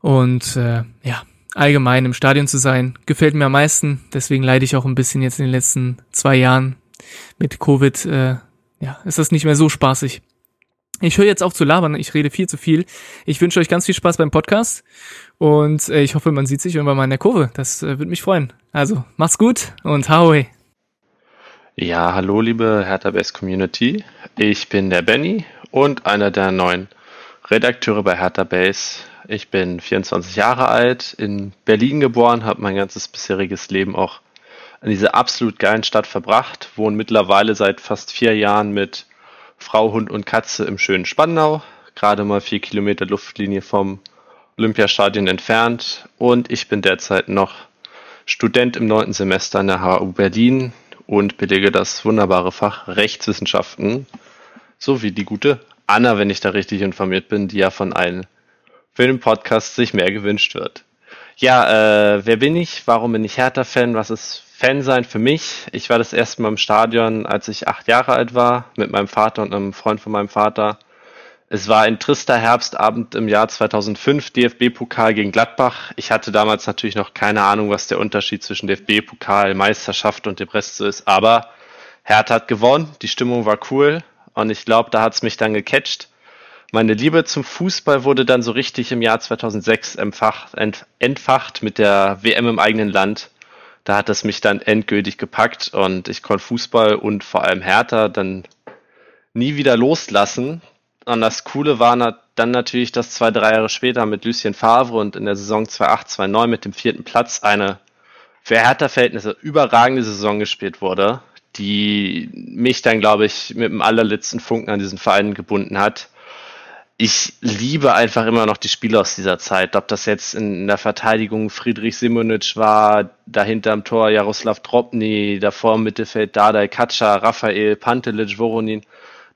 Und äh, ja, allgemein im Stadion zu sein, gefällt mir am meisten. Deswegen leide ich auch ein bisschen jetzt in den letzten zwei Jahren mit Covid. Äh, ja, ist das nicht mehr so spaßig. Ich höre jetzt auf zu labern, ich rede viel zu viel. Ich wünsche euch ganz viel Spaß beim Podcast und äh, ich hoffe, man sieht sich irgendwann mal in der Kurve. Das äh, würde mich freuen. Also, macht's gut und howey. Ja, hallo liebe Hertha Best Community. Ich bin der Benny und einer der neuen Redakteure bei Hertha Base. Ich bin 24 Jahre alt, in Berlin geboren, habe mein ganzes bisheriges Leben auch in dieser absolut geilen Stadt verbracht, wohne mittlerweile seit fast vier Jahren mit Frau, Hund und Katze im schönen Spandau, gerade mal vier Kilometer Luftlinie vom Olympiastadion entfernt und ich bin derzeit noch Student im neunten Semester an der HU Berlin und belege das wunderbare Fach Rechtswissenschaften, so wie die gute Anna, wenn ich da richtig informiert bin, die ja von einem für den Podcast sich mehr gewünscht wird. Ja, äh, wer bin ich? Warum bin ich Hertha-Fan? Was ist Fan sein für mich. Ich war das erste Mal im Stadion, als ich acht Jahre alt war, mit meinem Vater und einem Freund von meinem Vater. Es war ein trister Herbstabend im Jahr 2005, DFB-Pokal gegen Gladbach. Ich hatte damals natürlich noch keine Ahnung, was der Unterschied zwischen DFB-Pokal, Meisterschaft und dem Rest so ist. Aber Hertha hat gewonnen, die Stimmung war cool und ich glaube, da hat es mich dann gecatcht. Meine Liebe zum Fußball wurde dann so richtig im Jahr 2006 entfacht, entfacht mit der WM im eigenen Land da hat es mich dann endgültig gepackt und ich konnte Fußball und vor allem Hertha dann nie wieder loslassen. Und das Coole war dann natürlich, dass zwei, drei Jahre später mit Lucien Favre und in der Saison 2008, 2009 mit dem vierten Platz eine für Hertha-Verhältnisse überragende Saison gespielt wurde, die mich dann, glaube ich, mit dem allerletzten Funken an diesen Verein gebunden hat. Ich liebe einfach immer noch die Spiele aus dieser Zeit. Ob das jetzt in der Verteidigung Friedrich Simonic war, dahinter am Tor Jaroslav Dropny, davor im Mittelfeld Dardai Katscha, Raphael, Pantelic, Voronin.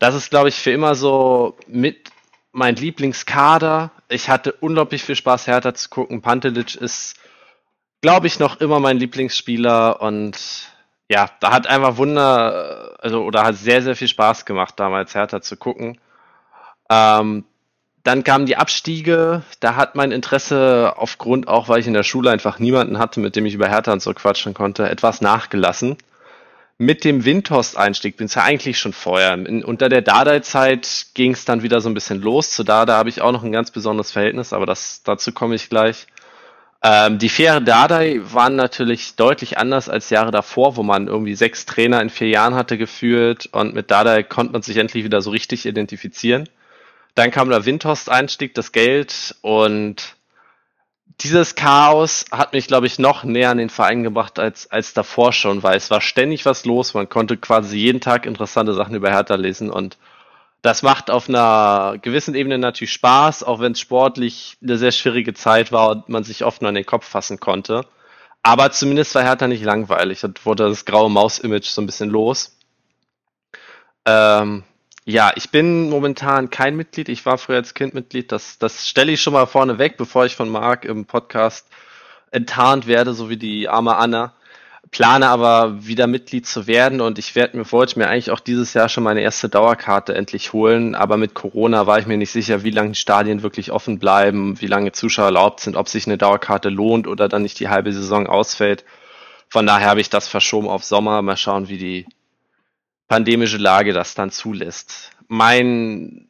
Das ist, glaube ich, für immer so mit mein Lieblingskader. Ich hatte unglaublich viel Spaß, Hertha zu gucken. Pantelic ist, glaube ich, noch immer mein Lieblingsspieler und ja, da hat einfach Wunder, also oder hat sehr, sehr viel Spaß gemacht, damals Hertha zu gucken. Ähm, dann kamen die Abstiege, da hat mein Interesse aufgrund auch, weil ich in der Schule einfach niemanden hatte, mit dem ich über Hertha und so quatschen konnte, etwas nachgelassen. Mit dem Windhorst-Einstieg bin es ja eigentlich schon vorher. In, unter der Dardai-Zeit ging es dann wieder so ein bisschen los. Zu Dardai habe ich auch noch ein ganz besonderes Verhältnis, aber das, dazu komme ich gleich. Ähm, die Fähre Dardai waren natürlich deutlich anders als Jahre davor, wo man irgendwie sechs Trainer in vier Jahren hatte geführt und mit Dardai konnte man sich endlich wieder so richtig identifizieren. Dann kam der Windhorst-Einstieg, das Geld und dieses Chaos hat mich, glaube ich, noch näher an den Verein gebracht als, als davor schon, weil es war ständig was los. Man konnte quasi jeden Tag interessante Sachen über Hertha lesen und das macht auf einer gewissen Ebene natürlich Spaß, auch wenn es sportlich eine sehr schwierige Zeit war und man sich oft nur an den Kopf fassen konnte. Aber zumindest war Hertha nicht langweilig und wurde das graue Maus-Image so ein bisschen los. Ähm, ja, ich bin momentan kein Mitglied. Ich war früher als Kind Mitglied. Das, das stelle ich schon mal vorne weg, bevor ich von Marc im Podcast enttarnt werde, so wie die arme Anna. Plane aber wieder Mitglied zu werden und ich werde mir wollte mir eigentlich auch dieses Jahr schon meine erste Dauerkarte endlich holen. Aber mit Corona war ich mir nicht sicher, wie lange die Stadien wirklich offen bleiben, wie lange Zuschauer erlaubt sind, ob sich eine Dauerkarte lohnt oder dann nicht die halbe Saison ausfällt. Von daher habe ich das verschoben auf Sommer. Mal schauen, wie die pandemische Lage das dann zulässt. Mein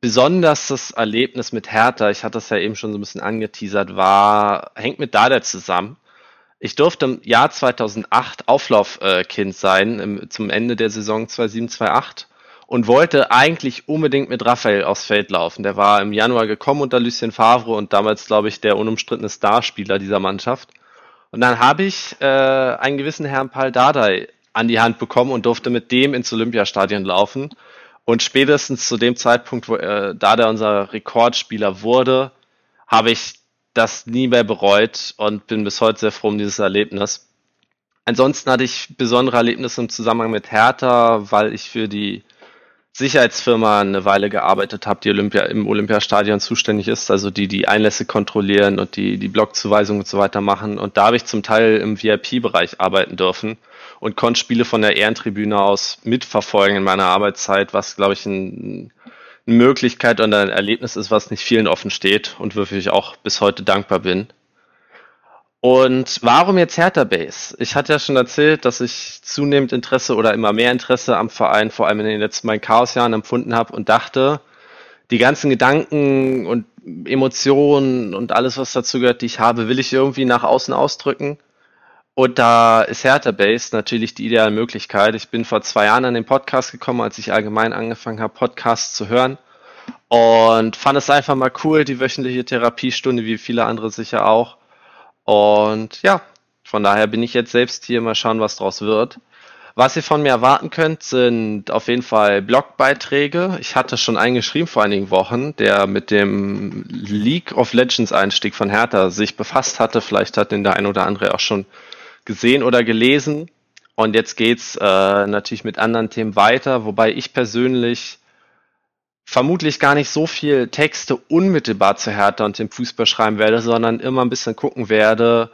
besonderstes Erlebnis mit Hertha, ich hatte das ja eben schon so ein bisschen angeteasert, war, hängt mit Dada zusammen. Ich durfte im Jahr 2008 Auflaufkind sein, im, zum Ende der Saison 2007-2008 und wollte eigentlich unbedingt mit Raphael aufs Feld laufen. Der war im Januar gekommen unter Lucien Favre und damals, glaube ich, der unumstrittene Starspieler dieser Mannschaft. Und dann habe ich äh, einen gewissen Herrn Paul Dardai an die Hand bekommen und durfte mit dem ins Olympiastadion laufen. Und spätestens zu dem Zeitpunkt, wo äh, da der unser Rekordspieler wurde, habe ich das nie mehr bereut und bin bis heute sehr froh um dieses Erlebnis. Ansonsten hatte ich besondere Erlebnisse im Zusammenhang mit Hertha, weil ich für die Sicherheitsfirma eine Weile gearbeitet habe, die Olympia, im Olympiastadion zuständig ist, also die die Einlässe kontrollieren und die die Blockzuweisungen und so weiter machen. Und da habe ich zum Teil im VIP-Bereich arbeiten dürfen und konnte Spiele von der Ehrentribüne aus mitverfolgen in meiner Arbeitszeit, was, glaube ich, ein, eine Möglichkeit und ein Erlebnis ist, was nicht vielen offen steht und wofür ich auch bis heute dankbar bin. Und warum jetzt Hertha Base? Ich hatte ja schon erzählt, dass ich zunehmend Interesse oder immer mehr Interesse am Verein, vor allem in den letzten beiden Chaosjahren empfunden habe und dachte, die ganzen Gedanken und Emotionen und alles, was dazu gehört, die ich habe, will ich irgendwie nach außen ausdrücken. Und da ist Hertha Base natürlich die ideale Möglichkeit. Ich bin vor zwei Jahren an den Podcast gekommen, als ich allgemein angefangen habe, Podcasts zu hören. Und fand es einfach mal cool, die wöchentliche Therapiestunde, wie viele andere sicher auch. Und ja, von daher bin ich jetzt selbst hier, mal schauen, was draus wird. Was ihr von mir erwarten könnt, sind auf jeden Fall Blogbeiträge. Ich hatte schon einen geschrieben vor einigen Wochen, der mit dem League of Legends Einstieg von Hertha sich befasst hatte. Vielleicht hat den der ein oder andere auch schon gesehen oder gelesen. Und jetzt geht's äh, natürlich mit anderen Themen weiter, wobei ich persönlich vermutlich gar nicht so viel Texte unmittelbar zu Hertha und dem Fußball schreiben werde, sondern immer ein bisschen gucken werde,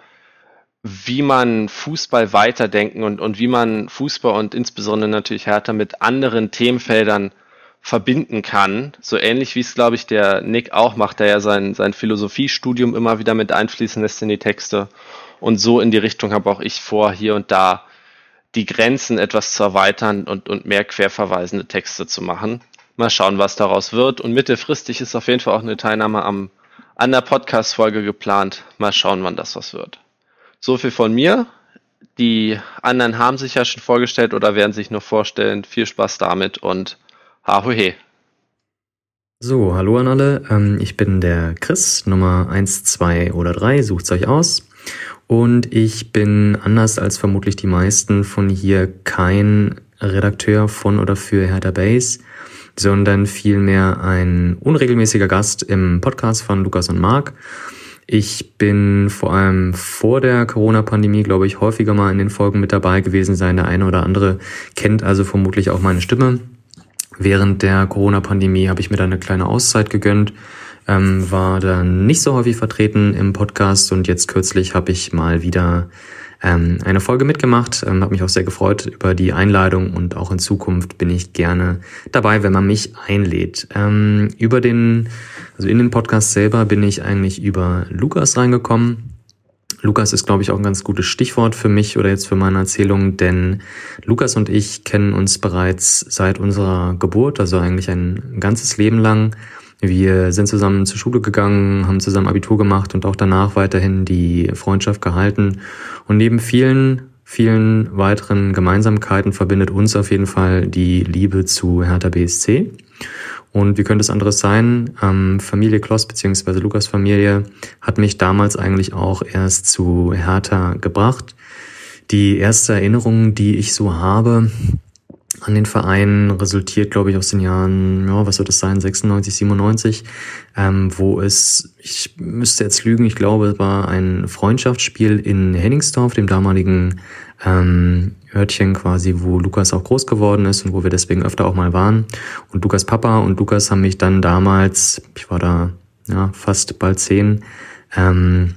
wie man Fußball weiterdenken und, und wie man Fußball und insbesondere natürlich Hertha mit anderen Themenfeldern verbinden kann. So ähnlich wie es, glaube ich, der Nick auch macht, der ja sein, sein Philosophiestudium immer wieder mit einfließen lässt in die Texte. Und so in die Richtung habe auch ich vor, hier und da die Grenzen etwas zu erweitern und, und mehr querverweisende Texte zu machen. Mal schauen, was daraus wird. Und mittelfristig ist auf jeden Fall auch eine Teilnahme am, an der Podcast-Folge geplant. Mal schauen, wann das was wird. So viel von mir. Die anderen haben sich ja schon vorgestellt oder werden sich nur vorstellen. Viel Spaß damit und Hahuhe. So, hallo an alle. Ähm, ich bin der Chris, Nummer 1, 2 oder 3, sucht's euch aus. Und ich bin anders als vermutlich die meisten von hier kein Redakteur von oder für Hertha Base, sondern vielmehr ein unregelmäßiger Gast im Podcast von Lukas und Marc. Ich bin vor allem vor der Corona-Pandemie, glaube ich, häufiger mal in den Folgen mit dabei gewesen sein. Der eine oder andere kennt also vermutlich auch meine Stimme. Während der Corona-Pandemie habe ich mir da eine kleine Auszeit gegönnt, ähm, war dann nicht so häufig vertreten im Podcast und jetzt kürzlich habe ich mal wieder ähm, eine Folge mitgemacht, ähm, habe mich auch sehr gefreut über die Einladung und auch in Zukunft bin ich gerne dabei, wenn man mich einlädt. Ähm, über den, also in den Podcast selber bin ich eigentlich über Lukas reingekommen. Lukas ist, glaube ich, auch ein ganz gutes Stichwort für mich oder jetzt für meine Erzählung, denn Lukas und ich kennen uns bereits seit unserer Geburt, also eigentlich ein ganzes Leben lang. Wir sind zusammen zur Schule gegangen, haben zusammen Abitur gemacht und auch danach weiterhin die Freundschaft gehalten. Und neben vielen, vielen weiteren Gemeinsamkeiten verbindet uns auf jeden Fall die Liebe zu Hertha BSC. Und wie könnte es anderes sein? Ähm, Familie Kloss beziehungsweise Lukas Familie hat mich damals eigentlich auch erst zu Hertha gebracht. Die erste Erinnerung, die ich so habe, an den Verein resultiert, glaube ich, aus den Jahren, ja, was wird das sein, 96, 97, ähm, wo es, ich müsste jetzt lügen, ich glaube, es war ein Freundschaftsspiel in Henningsdorf, dem damaligen ähm, Örtchen quasi, wo Lukas auch groß geworden ist und wo wir deswegen öfter auch mal waren. Und Lukas Papa und Lukas haben mich dann damals, ich war da ja, fast bald zehn, ähm,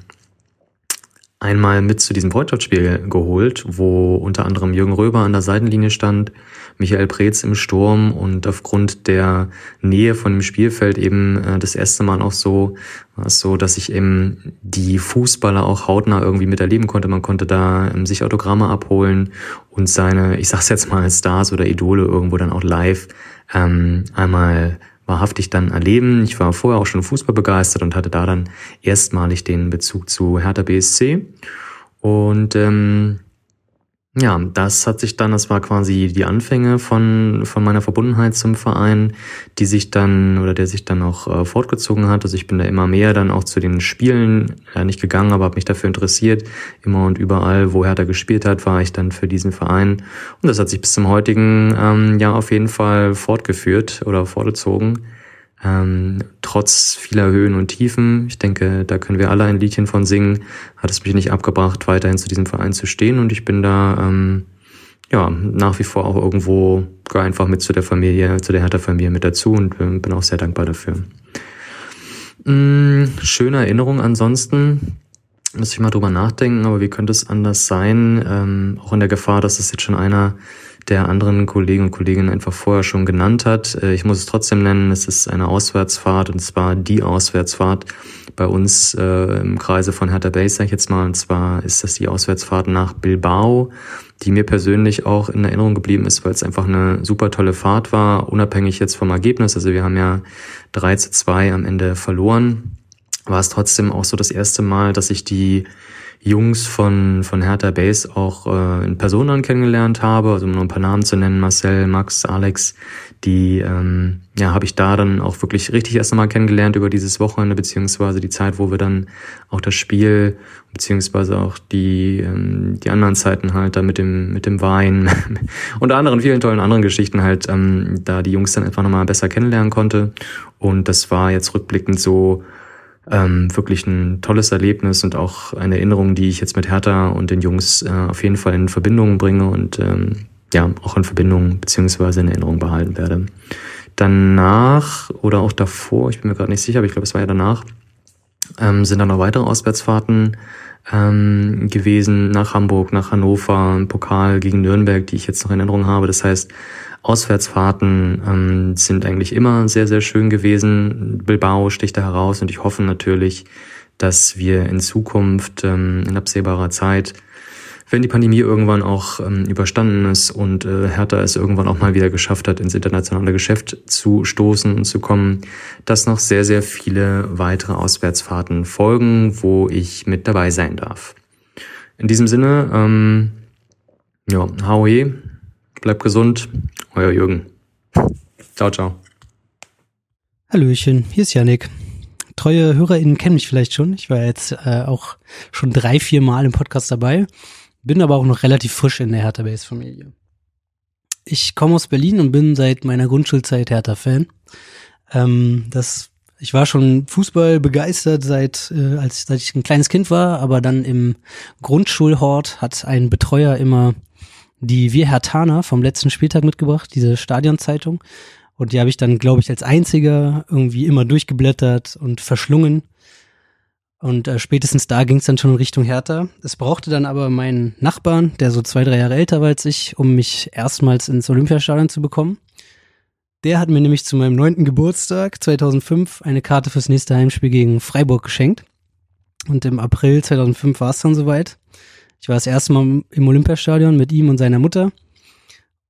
einmal mit zu diesem Freundschaftsspiel geholt, wo unter anderem Jürgen Röber an der Seitenlinie stand, Michael Preetz im Sturm und aufgrund der Nähe von dem Spielfeld eben äh, das erste Mal auch so, war es so, dass ich eben die Fußballer auch hautnah irgendwie miterleben konnte. Man konnte da ähm, sich Autogramme abholen und seine, ich sag's jetzt mal, Stars oder Idole irgendwo dann auch live ähm, einmal wahrhaftig dann erleben. Ich war vorher auch schon Fußball begeistert und hatte da dann erstmalig den Bezug zu Hertha BSC. Und ähm, ja, das hat sich dann, das war quasi die Anfänge von, von meiner Verbundenheit zum Verein, die sich dann oder der sich dann auch äh, fortgezogen hat. Also ich bin da immer mehr dann auch zu den Spielen äh, nicht gegangen, aber habe mich dafür interessiert. Immer und überall, wo Hertha gespielt hat, war ich dann für diesen Verein. Und das hat sich bis zum heutigen ähm, Jahr auf jeden Fall fortgeführt oder fortgezogen. Ähm, trotz vieler Höhen und Tiefen, ich denke, da können wir alle ein Liedchen von singen, hat es mich nicht abgebracht, weiterhin zu diesem Verein zu stehen und ich bin da ähm, ja nach wie vor auch irgendwo einfach mit zu der Familie, zu der Hertha-Familie mit dazu und äh, bin auch sehr dankbar dafür. Mm, schöne Erinnerung ansonsten. Muss ich mal drüber nachdenken, aber wie könnte es anders sein? Ähm, auch in der Gefahr, dass es jetzt schon einer der anderen Kollegen und Kolleginnen einfach vorher schon genannt hat. Äh, ich muss es trotzdem nennen, es ist eine Auswärtsfahrt und zwar die Auswärtsfahrt bei uns äh, im Kreise von Hertha Base, sag ich jetzt mal. Und zwar ist das die Auswärtsfahrt nach Bilbao, die mir persönlich auch in Erinnerung geblieben ist, weil es einfach eine super tolle Fahrt war, unabhängig jetzt vom Ergebnis. Also wir haben ja 3 zu 2 am Ende verloren. War es trotzdem auch so das erste Mal, dass ich die Jungs von, von Hertha Base auch äh, in Person dann kennengelernt habe, also um nur ein paar Namen zu nennen, Marcel, Max, Alex, die ähm, ja, habe ich da dann auch wirklich richtig erst einmal kennengelernt über dieses Wochenende, beziehungsweise die Zeit, wo wir dann auch das Spiel, beziehungsweise auch die, ähm, die anderen Zeiten halt da mit dem, mit dem Wein *laughs* und anderen vielen tollen anderen Geschichten halt, ähm, da die Jungs dann einfach nochmal besser kennenlernen konnte. Und das war jetzt rückblickend so, ähm, wirklich ein tolles Erlebnis und auch eine Erinnerung, die ich jetzt mit Hertha und den Jungs äh, auf jeden Fall in Verbindung bringe und ähm, ja, auch in Verbindung beziehungsweise in Erinnerung behalten werde. Danach oder auch davor, ich bin mir gerade nicht sicher, aber ich glaube, es war ja danach, ähm, sind dann noch weitere Auswärtsfahrten ähm, gewesen nach Hamburg, nach Hannover, Pokal gegen Nürnberg, die ich jetzt noch in Erinnerung habe. Das heißt, Auswärtsfahrten ähm, sind eigentlich immer sehr, sehr schön gewesen. Bilbao sticht da heraus und ich hoffe natürlich, dass wir in Zukunft ähm, in absehbarer Zeit, wenn die Pandemie irgendwann auch ähm, überstanden ist und äh, Hertha es irgendwann auch mal wieder geschafft hat, ins internationale Geschäft zu stoßen und zu kommen, dass noch sehr, sehr viele weitere Auswärtsfahrten folgen, wo ich mit dabei sein darf. In diesem Sinne, ähm, ja, Howie, Bleibt gesund, euer Jürgen. Ciao, ciao. Hallöchen, hier ist Janik. Treue HörerInnen kennen mich vielleicht schon. Ich war jetzt äh, auch schon drei, vier Mal im Podcast dabei. Bin aber auch noch relativ frisch in der Hertha Base Familie. Ich komme aus Berlin und bin seit meiner Grundschulzeit Hertha-Fan. Ähm, das, ich war schon Fußball begeistert seit, äh, als seit ich ein kleines Kind war, aber dann im Grundschulhort hat ein Betreuer immer die Wir Hertaner vom letzten Spieltag mitgebracht, diese Stadionzeitung. Und die habe ich dann, glaube ich, als einziger irgendwie immer durchgeblättert und verschlungen. Und äh, spätestens da ging es dann schon in Richtung Hertha. Es brauchte dann aber meinen Nachbarn, der so zwei, drei Jahre älter war als ich, um mich erstmals ins Olympiastadion zu bekommen. Der hat mir nämlich zu meinem neunten Geburtstag 2005 eine Karte fürs nächste Heimspiel gegen Freiburg geschenkt. Und im April 2005 war es dann soweit. Ich war das erste Mal im Olympiastadion mit ihm und seiner Mutter.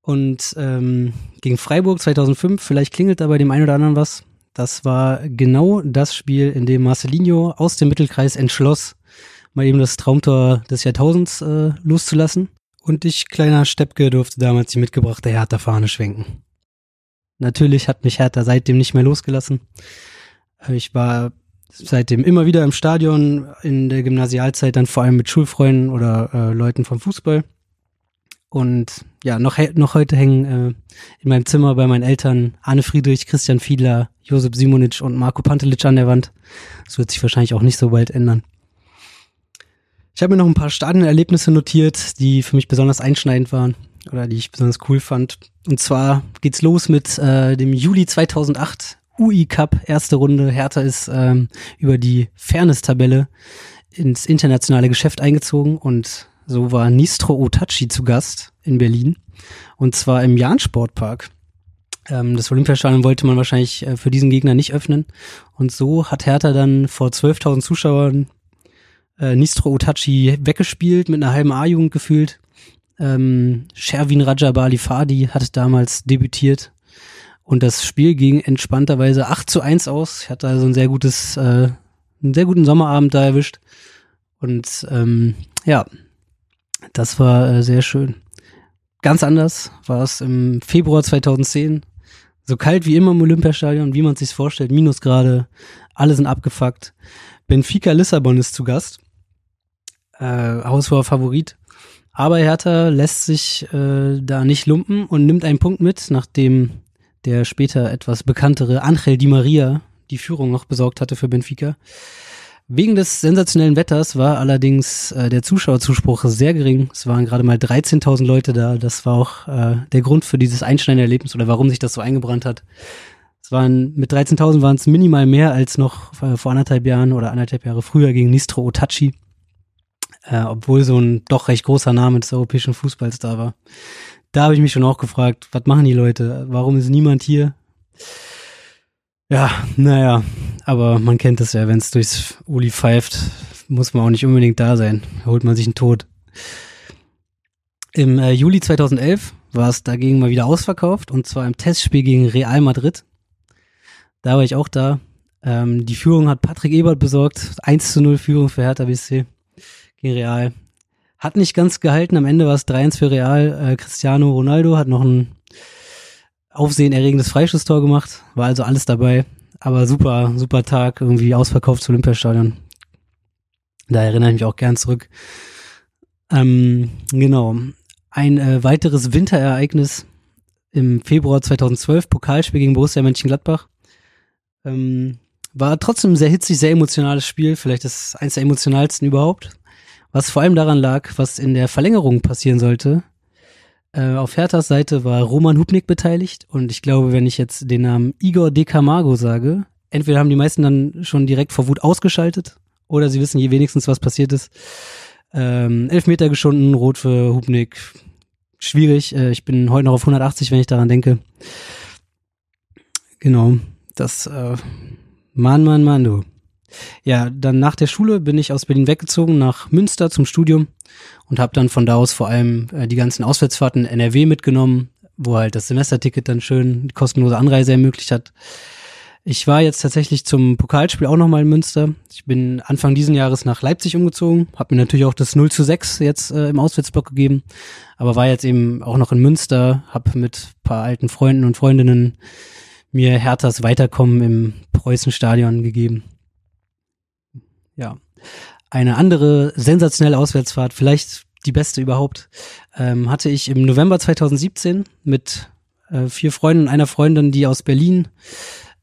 Und ähm, gegen Freiburg 2005, vielleicht klingelt da bei dem einen oder anderen was. Das war genau das Spiel, in dem Marcelinho aus dem Mittelkreis entschloss, mal eben das Traumtor des Jahrtausends äh, loszulassen. Und ich, kleiner Steppke, durfte damals die mitgebrachte Hertha-Fahne schwenken. Natürlich hat mich Hertha seitdem nicht mehr losgelassen. Ich war seitdem immer wieder im Stadion, in der Gymnasialzeit dann vor allem mit Schulfreunden oder äh, Leuten vom Fußball. Und ja, noch, noch heute hängen äh, in meinem Zimmer bei meinen Eltern Arne Friedrich, Christian Fiedler, Josep Simonic und Marco Pantelic an der Wand. Das wird sich wahrscheinlich auch nicht so bald ändern. Ich habe mir noch ein paar Stadionerlebnisse notiert, die für mich besonders einschneidend waren oder die ich besonders cool fand. Und zwar geht's los mit äh, dem Juli 2008 UI Cup, erste Runde. Hertha ist ähm, über die Fairness-Tabelle ins internationale Geschäft eingezogen und so war Nistro Otachi zu Gast in Berlin und zwar im Jahn Sportpark. Ähm, das Olympiastadion wollte man wahrscheinlich äh, für diesen Gegner nicht öffnen und so hat Hertha dann vor 12.000 Zuschauern äh, Nistro Otachi weggespielt mit einer halben A-Jugend gefühlt. Ähm, Sherwin Rajabali Fadi hat damals debütiert und das Spiel ging entspannterweise 8 zu 1 aus. Ich hatte also ein sehr gutes, äh, einen sehr guten Sommerabend da erwischt. Und ähm, ja, das war äh, sehr schön. Ganz anders war es im Februar 2010. So kalt wie immer im Olympiastadion, wie man sich vorstellt, Minusgrade, alle sind abgefuckt. Benfica Lissabon ist zu Gast. Äh, Haushoher Favorit. Aber Hertha lässt sich äh, da nicht lumpen und nimmt einen Punkt mit, nachdem der später etwas bekanntere Angel Di Maria die Führung noch besorgt hatte für Benfica. Wegen des sensationellen Wetters war allerdings äh, der Zuschauerzuspruch sehr gering. Es waren gerade mal 13.000 Leute da. Das war auch äh, der Grund für dieses einschneidende Erlebnis oder warum sich das so eingebrannt hat. Es waren mit 13.000 waren es minimal mehr als noch äh, vor anderthalb Jahren oder anderthalb Jahre früher gegen Nistro Otachi, äh, obwohl so ein doch recht großer Name des europäischen Fußballs da war da habe ich mich schon auch gefragt, was machen die Leute? Warum ist niemand hier? Ja, naja, aber man kennt es ja, wenn es durchs Uli pfeift, muss man auch nicht unbedingt da sein. Holt man sich einen Tod. Im äh, Juli 2011 war es dagegen mal wieder ausverkauft und zwar im Testspiel gegen Real Madrid. Da war ich auch da. Ähm, die Führung hat Patrick Ebert besorgt. 1 zu 0 Führung für Hertha BSC gegen Real. Hat nicht ganz gehalten. Am Ende war es 3-1 für Real. Äh, Cristiano Ronaldo hat noch ein aufsehenerregendes Freischusstor gemacht. War also alles dabei. Aber super, super Tag. Irgendwie ausverkauft zu Olympiastadion. Da erinnere ich mich auch gern zurück. Ähm, genau. Ein äh, weiteres Winterereignis im Februar 2012, Pokalspiel gegen Borussia Mönchengladbach. Ähm, war trotzdem ein sehr hitzig, sehr emotionales Spiel, vielleicht das eins der emotionalsten überhaupt was vor allem daran lag, was in der Verlängerung passieren sollte. Äh, auf Herthas Seite war Roman Hubnik beteiligt und ich glaube, wenn ich jetzt den Namen Igor De Camargo sage, entweder haben die meisten dann schon direkt vor Wut ausgeschaltet oder sie wissen je wenigstens, was passiert ist. Ähm, Elfmeter geschunden, rot für Hubnik. Schwierig. Äh, ich bin heute noch auf 180, wenn ich daran denke. Genau. Das, äh, Mann, Mann, Mann, du. Ja, dann nach der Schule bin ich aus Berlin weggezogen nach Münster zum Studium und habe dann von da aus vor allem äh, die ganzen Auswärtsfahrten in NRW mitgenommen, wo halt das Semesterticket dann schön die kostenlose Anreise ermöglicht hat. Ich war jetzt tatsächlich zum Pokalspiel auch nochmal in Münster. Ich bin Anfang diesen Jahres nach Leipzig umgezogen, habe mir natürlich auch das 0 zu 6 jetzt äh, im Auswärtsblock gegeben, aber war jetzt eben auch noch in Münster, habe mit paar alten Freunden und Freundinnen mir Herthas Weiterkommen im Preußenstadion gegeben. Ja. Eine andere sensationelle Auswärtsfahrt, vielleicht die beste überhaupt, ähm, hatte ich im November 2017 mit äh, vier Freunden und einer Freundin, die aus Berlin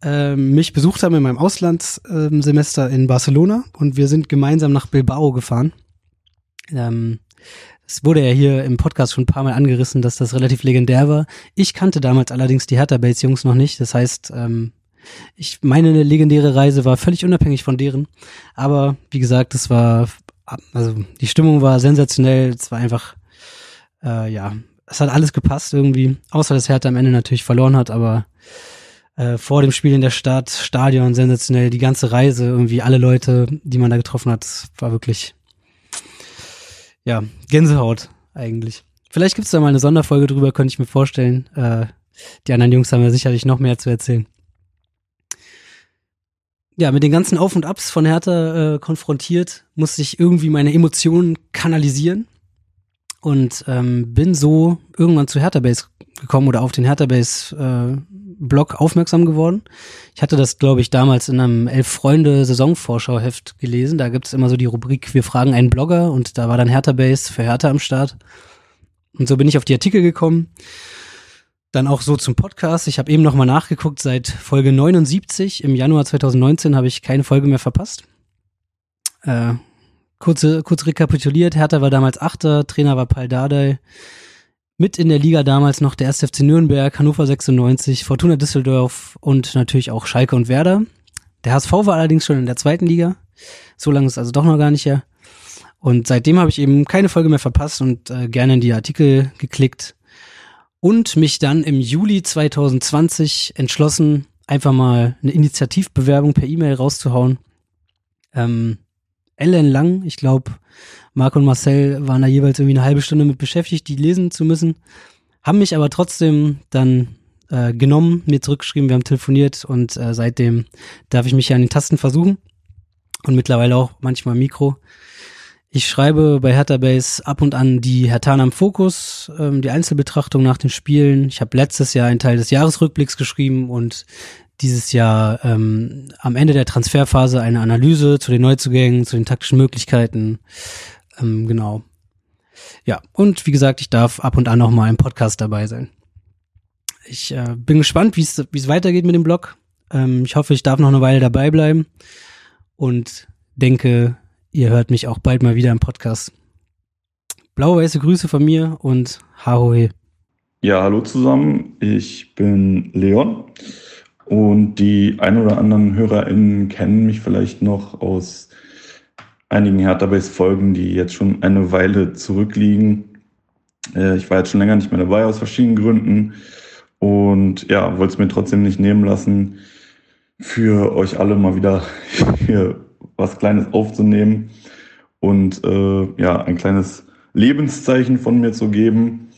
äh, mich besucht haben in meinem Auslandssemester äh, in Barcelona und wir sind gemeinsam nach Bilbao gefahren. Ähm, es wurde ja hier im Podcast schon ein paar Mal angerissen, dass das relativ legendär war. Ich kannte damals allerdings die Hertha Bates Jungs noch nicht. Das heißt, ähm, ich meine legendäre Reise war völlig unabhängig von deren. Aber wie gesagt, es war, also die Stimmung war sensationell. Es war einfach, äh, ja, es hat alles gepasst irgendwie. Außer dass Hertha am Ende natürlich verloren hat, aber äh, vor dem Spiel in der Stadt, Stadion sensationell, die ganze Reise, irgendwie alle Leute, die man da getroffen hat, war wirklich ja, Gänsehaut eigentlich. Vielleicht gibt's da mal eine Sonderfolge drüber, könnte ich mir vorstellen. Äh, die anderen Jungs haben ja sicherlich noch mehr zu erzählen. Ja, mit den ganzen Auf und Abs von Hertha äh, konfrontiert, musste ich irgendwie meine Emotionen kanalisieren und ähm, bin so irgendwann zu Hertha Base gekommen oder auf den Hertha Base äh, Blog aufmerksam geworden. Ich hatte das, glaube ich, damals in einem Elf Freunde Saisonvorschauheft gelesen. Da gibt es immer so die Rubrik Wir fragen einen Blogger und da war dann Hertha Base für Hertha am Start. Und so bin ich auf die Artikel gekommen. Dann auch so zum Podcast. Ich habe eben nochmal nachgeguckt. Seit Folge 79 im Januar 2019 habe ich keine Folge mehr verpasst. Äh, kurze, kurz rekapituliert. Hertha war damals Achter, Trainer war Paul Dardai. Mit in der Liga damals noch der 1. FC Nürnberg, Hannover 96, Fortuna Düsseldorf und natürlich auch Schalke und Werder. Der HSV war allerdings schon in der zweiten Liga. So lange ist also doch noch gar nicht her. Und seitdem habe ich eben keine Folge mehr verpasst und äh, gerne in die Artikel geklickt und mich dann im Juli 2020 entschlossen, einfach mal eine Initiativbewerbung per E-Mail rauszuhauen. Ähm, ellenlang, ich glaube, Marc und Marcel waren da jeweils irgendwie eine halbe Stunde mit beschäftigt, die lesen zu müssen, haben mich aber trotzdem dann äh, genommen, mir zurückgeschrieben, wir haben telefoniert und äh, seitdem darf ich mich ja an den Tasten versuchen und mittlerweile auch manchmal Mikro. Ich schreibe bei Hertha Base ab und an die Hertana im Fokus, ähm, die Einzelbetrachtung nach den Spielen. Ich habe letztes Jahr einen Teil des Jahresrückblicks geschrieben und dieses Jahr ähm, am Ende der Transferphase eine Analyse zu den Neuzugängen, zu den taktischen Möglichkeiten, ähm, genau. Ja, und wie gesagt, ich darf ab und an noch mal im Podcast dabei sein. Ich äh, bin gespannt, wie es weitergeht mit dem Blog. Ähm, ich hoffe, ich darf noch eine Weile dabei bleiben und denke, ihr hört mich auch bald mal wieder im Podcast. Blau-weiße Grüße von mir und Hahohe. Ja, hallo zusammen. Ich bin Leon und die ein oder anderen HörerInnen kennen mich vielleicht noch aus einigen Hertha-Base-Folgen, die jetzt schon eine Weile zurückliegen. Äh, ich war jetzt schon länger nicht mehr dabei aus verschiedenen Gründen und ja, wollte es mir trotzdem nicht nehmen lassen, für euch alle mal wieder *laughs* hier was Kleines aufzunehmen und äh, ja, ein kleines Lebenszeichen von mir zu geben.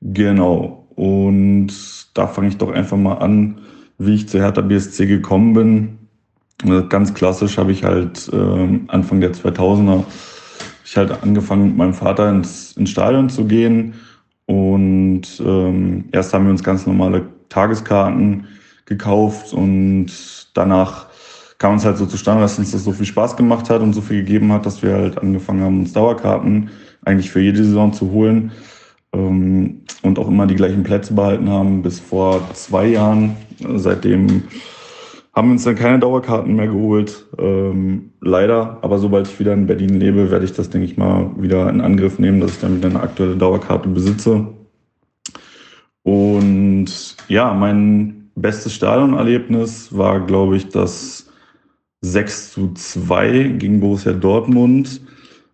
Genau. Und da fange ich doch einfach mal an, wie ich zu Hertha BSC gekommen bin. Also ganz klassisch habe ich halt äh, Anfang der 2000er ich halt angefangen mit meinem Vater ins, ins Stadion zu gehen und ähm, erst haben wir uns ganz normale Tageskarten gekauft und danach kam uns halt so zustande, dass uns das so viel Spaß gemacht hat und so viel gegeben hat, dass wir halt angefangen haben, uns Dauerkarten eigentlich für jede Saison zu holen ähm, und auch immer die gleichen Plätze behalten haben bis vor zwei Jahren. Seitdem haben wir uns dann keine Dauerkarten mehr geholt. Ähm, leider, aber sobald ich wieder in Berlin lebe, werde ich das, denke ich mal, wieder in Angriff nehmen, dass ich dann wieder eine aktuelle Dauerkarte besitze. Und ja, mein bestes Stadionerlebnis war, glaube ich, das 6 zu 2 gegen Borussia Dortmund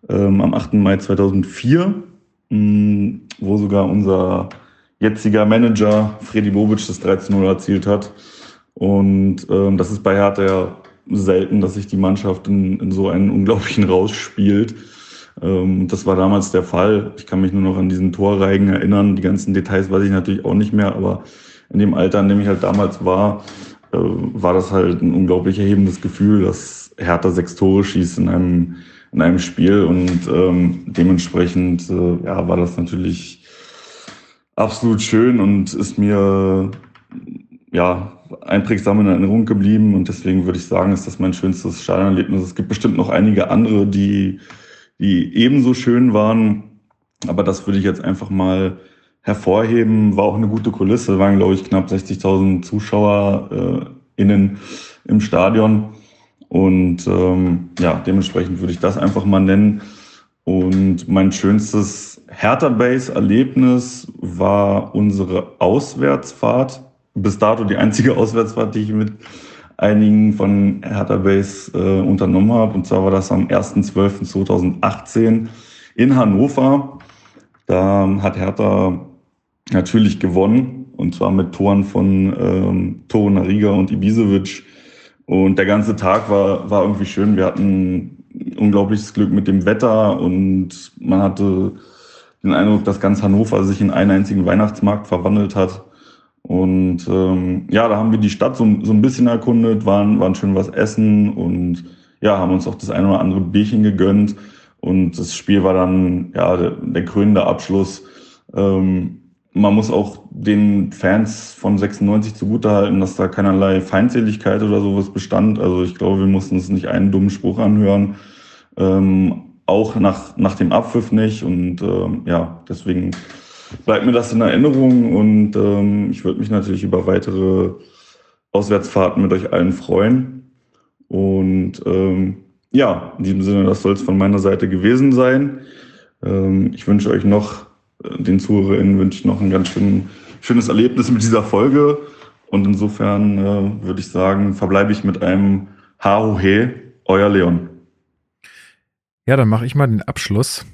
ähm, am 8. Mai 2004, mh, mm, wo sogar unser jetziger Manager Freddy Bobic das 13-0 erzielt hat. Und ähm, das ist bei Hertha ja selten, dass sich die Mannschaft in, in so einen unglaublichen Rausch spielt. Ähm, das war damals der Fall. Ich kann mich nur noch an diesen Torreigen erinnern. Die ganzen Details weiß ich natürlich auch nicht mehr, aber in dem Alter, in dem ich halt damals war, war das halt ein unglaublich erhebendes Gefühl, dass Hertha sechs Tore schießt in einem, in einem Spiel. Und ähm, dementsprechend äh, ja, war das natürlich absolut schön und ist mir ja, einprägsam in Erinnerung geblieben. Und deswegen würde ich sagen, ist das mein schönstes Stadionerlebnis. Es gibt bestimmt noch einige andere, die, die ebenso schön waren, aber das würde ich jetzt einfach mal hervorheben. War auch eine gute Kulisse, waren glaube ich knapp 60.000 Zuschauer äh, innen im Stadion und ähm, ja, dementsprechend würde ich das einfach mal nennen. Und mein schönstes Hertha-Base-Erlebnis war unsere Auswärtsfahrt bis dato die einzige *laughs* Auswärtsfahrt, die ich mit einigen von Hertha Base äh, unternommen habe. Und zwar war das am 1.12.2018 in Hannover. Da hat Hertha natürlich gewonnen. Und zwar mit Toren von ähm, Toro Nariga und Ibisevic. Und der ganze Tag war, war irgendwie schön. Wir hatten unglaubliches Glück mit dem Wetter und man hatte den Eindruck, dass ganz Hannover sich in einen einzigen Weihnachtsmarkt verwandelt hat. Und ähm, ja, da haben wir die Stadt so, so ein bisschen erkundet, waren, waren schön was essen und ja, haben uns auch das ein oder andere Bierchen gegönnt. Und das Spiel war dann ja der, der krönende Abschluss. Ähm, man muss auch den Fans von 96 zugutehalten, dass da keinerlei Feindseligkeit oder sowas bestand. Also ich glaube, wir mussten uns nicht einen dummen Spruch anhören. Ähm, auch nach, nach dem Abpfiff nicht. Und ähm, ja, deswegen bleibt mir das in Erinnerung und ähm, ich würde mich natürlich über weitere Auswärtsfahrten mit euch allen freuen. Und ähm, ja, in diesem Sinne, das soll es von meiner Seite gewesen sein. Ähm, ich wünsche euch noch, den ZuhörerInnen wünsche ich noch ein ganz schön, schönes Erlebnis mit dieser Folge. Und insofern äh, würde ich sagen, verbleibe ich mit einem Hahohe, euer Leon. Ja, dann mache ich mal den Abschluss.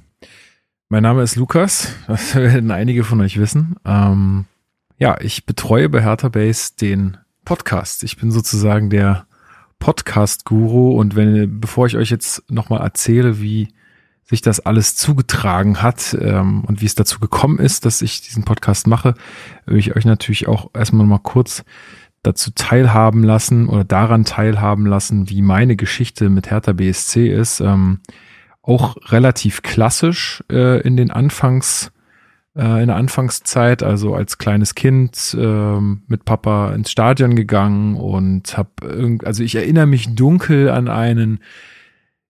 Mein Name ist Lukas, *laughs* das werden einige von euch wissen. Ähm, ja, ich betreue bei Hertha Base den Podcast. Ich bin sozusagen der Podcast-Guru und wenn, bevor ich euch jetzt nochmal erzähle, wie sich das alles zugetragen hat ähm, und wie es dazu gekommen ist, dass ich diesen Podcast mache, will ich euch natürlich auch erstmal mal kurz dazu teilhaben lassen oder daran teilhaben lassen, wie meine Geschichte mit Hertha BSC ist. Ähm, auch relativ klassisch äh, in den Anfangs äh, in der Anfangszeit, also als kleines Kind äh, mit Papa ins Stadion gegangen und habe also ich erinnere mich dunkel an einen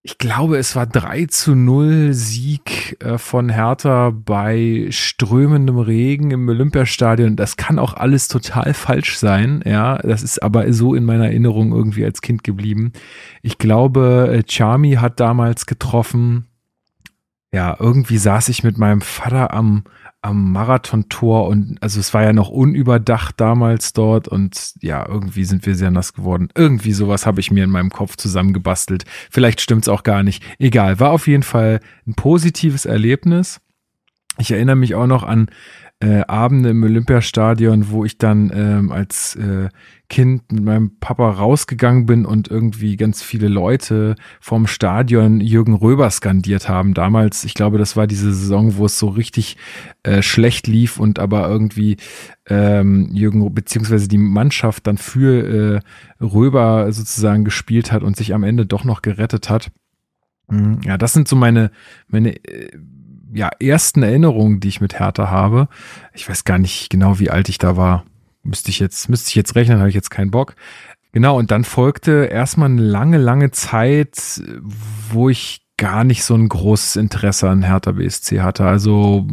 ich glaube, es war 3 zu 0 Sieg äh, von Hertha bei strömendem Regen im Olympiastadion. Das kann auch alles total falsch sein. Ja, das ist aber so in meiner Erinnerung irgendwie als Kind geblieben. Ich glaube, äh, Charmy hat damals getroffen. Ja, irgendwie saß ich mit meinem Vater am, am Marathontor und also es war ja noch unüberdacht damals dort und ja, irgendwie sind wir sehr nass geworden. Irgendwie sowas habe ich mir in meinem Kopf zusammengebastelt. Vielleicht stimmt's auch gar nicht. Egal, war auf jeden Fall ein positives Erlebnis. Ich erinnere mich auch noch an äh, Abende im Olympiastadion, wo ich dann ähm, als äh, Kind mit meinem Papa rausgegangen bin und irgendwie ganz viele Leute vom Stadion Jürgen Röber skandiert haben. Damals, ich glaube, das war diese Saison, wo es so richtig äh, schlecht lief und aber irgendwie ähm, Jürgen beziehungsweise die Mannschaft dann für äh, Röber sozusagen gespielt hat und sich am Ende doch noch gerettet hat. Hm, ja, das sind so meine meine äh, ja, ersten Erinnerungen, die ich mit Hertha habe. Ich weiß gar nicht genau, wie alt ich da war. Müsste ich jetzt, müsste ich jetzt rechnen, habe ich jetzt keinen Bock. Genau, und dann folgte erstmal eine lange, lange Zeit, wo ich gar nicht so ein großes Interesse an Hertha BSC hatte. Also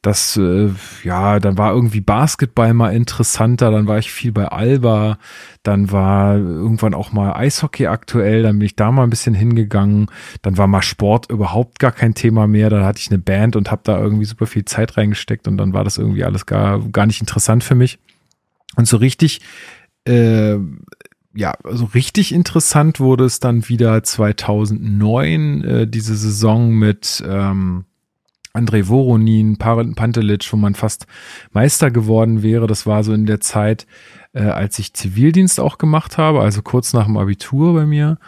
das, äh, ja, dann war irgendwie Basketball mal interessanter, dann war ich viel bei Alba, dann war irgendwann auch mal Eishockey aktuell, dann bin ich da mal ein bisschen hingegangen, dann war mal Sport überhaupt gar kein Thema mehr, dann hatte ich eine Band und habe da irgendwie super viel Zeit reingesteckt und dann war das irgendwie alles gar, gar nicht interessant für mich. Und so richtig, äh, ja, also richtig interessant wurde es dann wieder 2009, äh, diese Saison mit ähm, Andrei Voronin, Pantelic, wo man fast Meister geworden wäre. Das war so in der Zeit, äh, als ich Zivildienst auch gemacht habe, also kurz nach dem Abitur bei mir.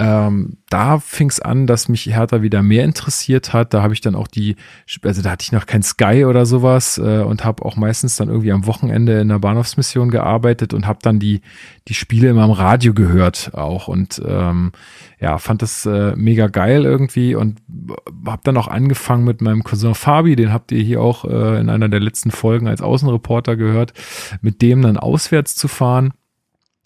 Ähm, da fing es an, dass mich Hertha wieder mehr interessiert hat. Da habe ich dann auch die, also da hatte ich noch kein Sky oder sowas äh, und habe auch meistens dann irgendwie am Wochenende in der Bahnhofsmission gearbeitet und habe dann die die Spiele immer am Radio gehört auch und ähm, ja fand das äh, mega geil irgendwie und habe dann auch angefangen mit meinem Cousin Fabi, den habt ihr hier auch äh, in einer der letzten Folgen als Außenreporter gehört, mit dem dann auswärts zu fahren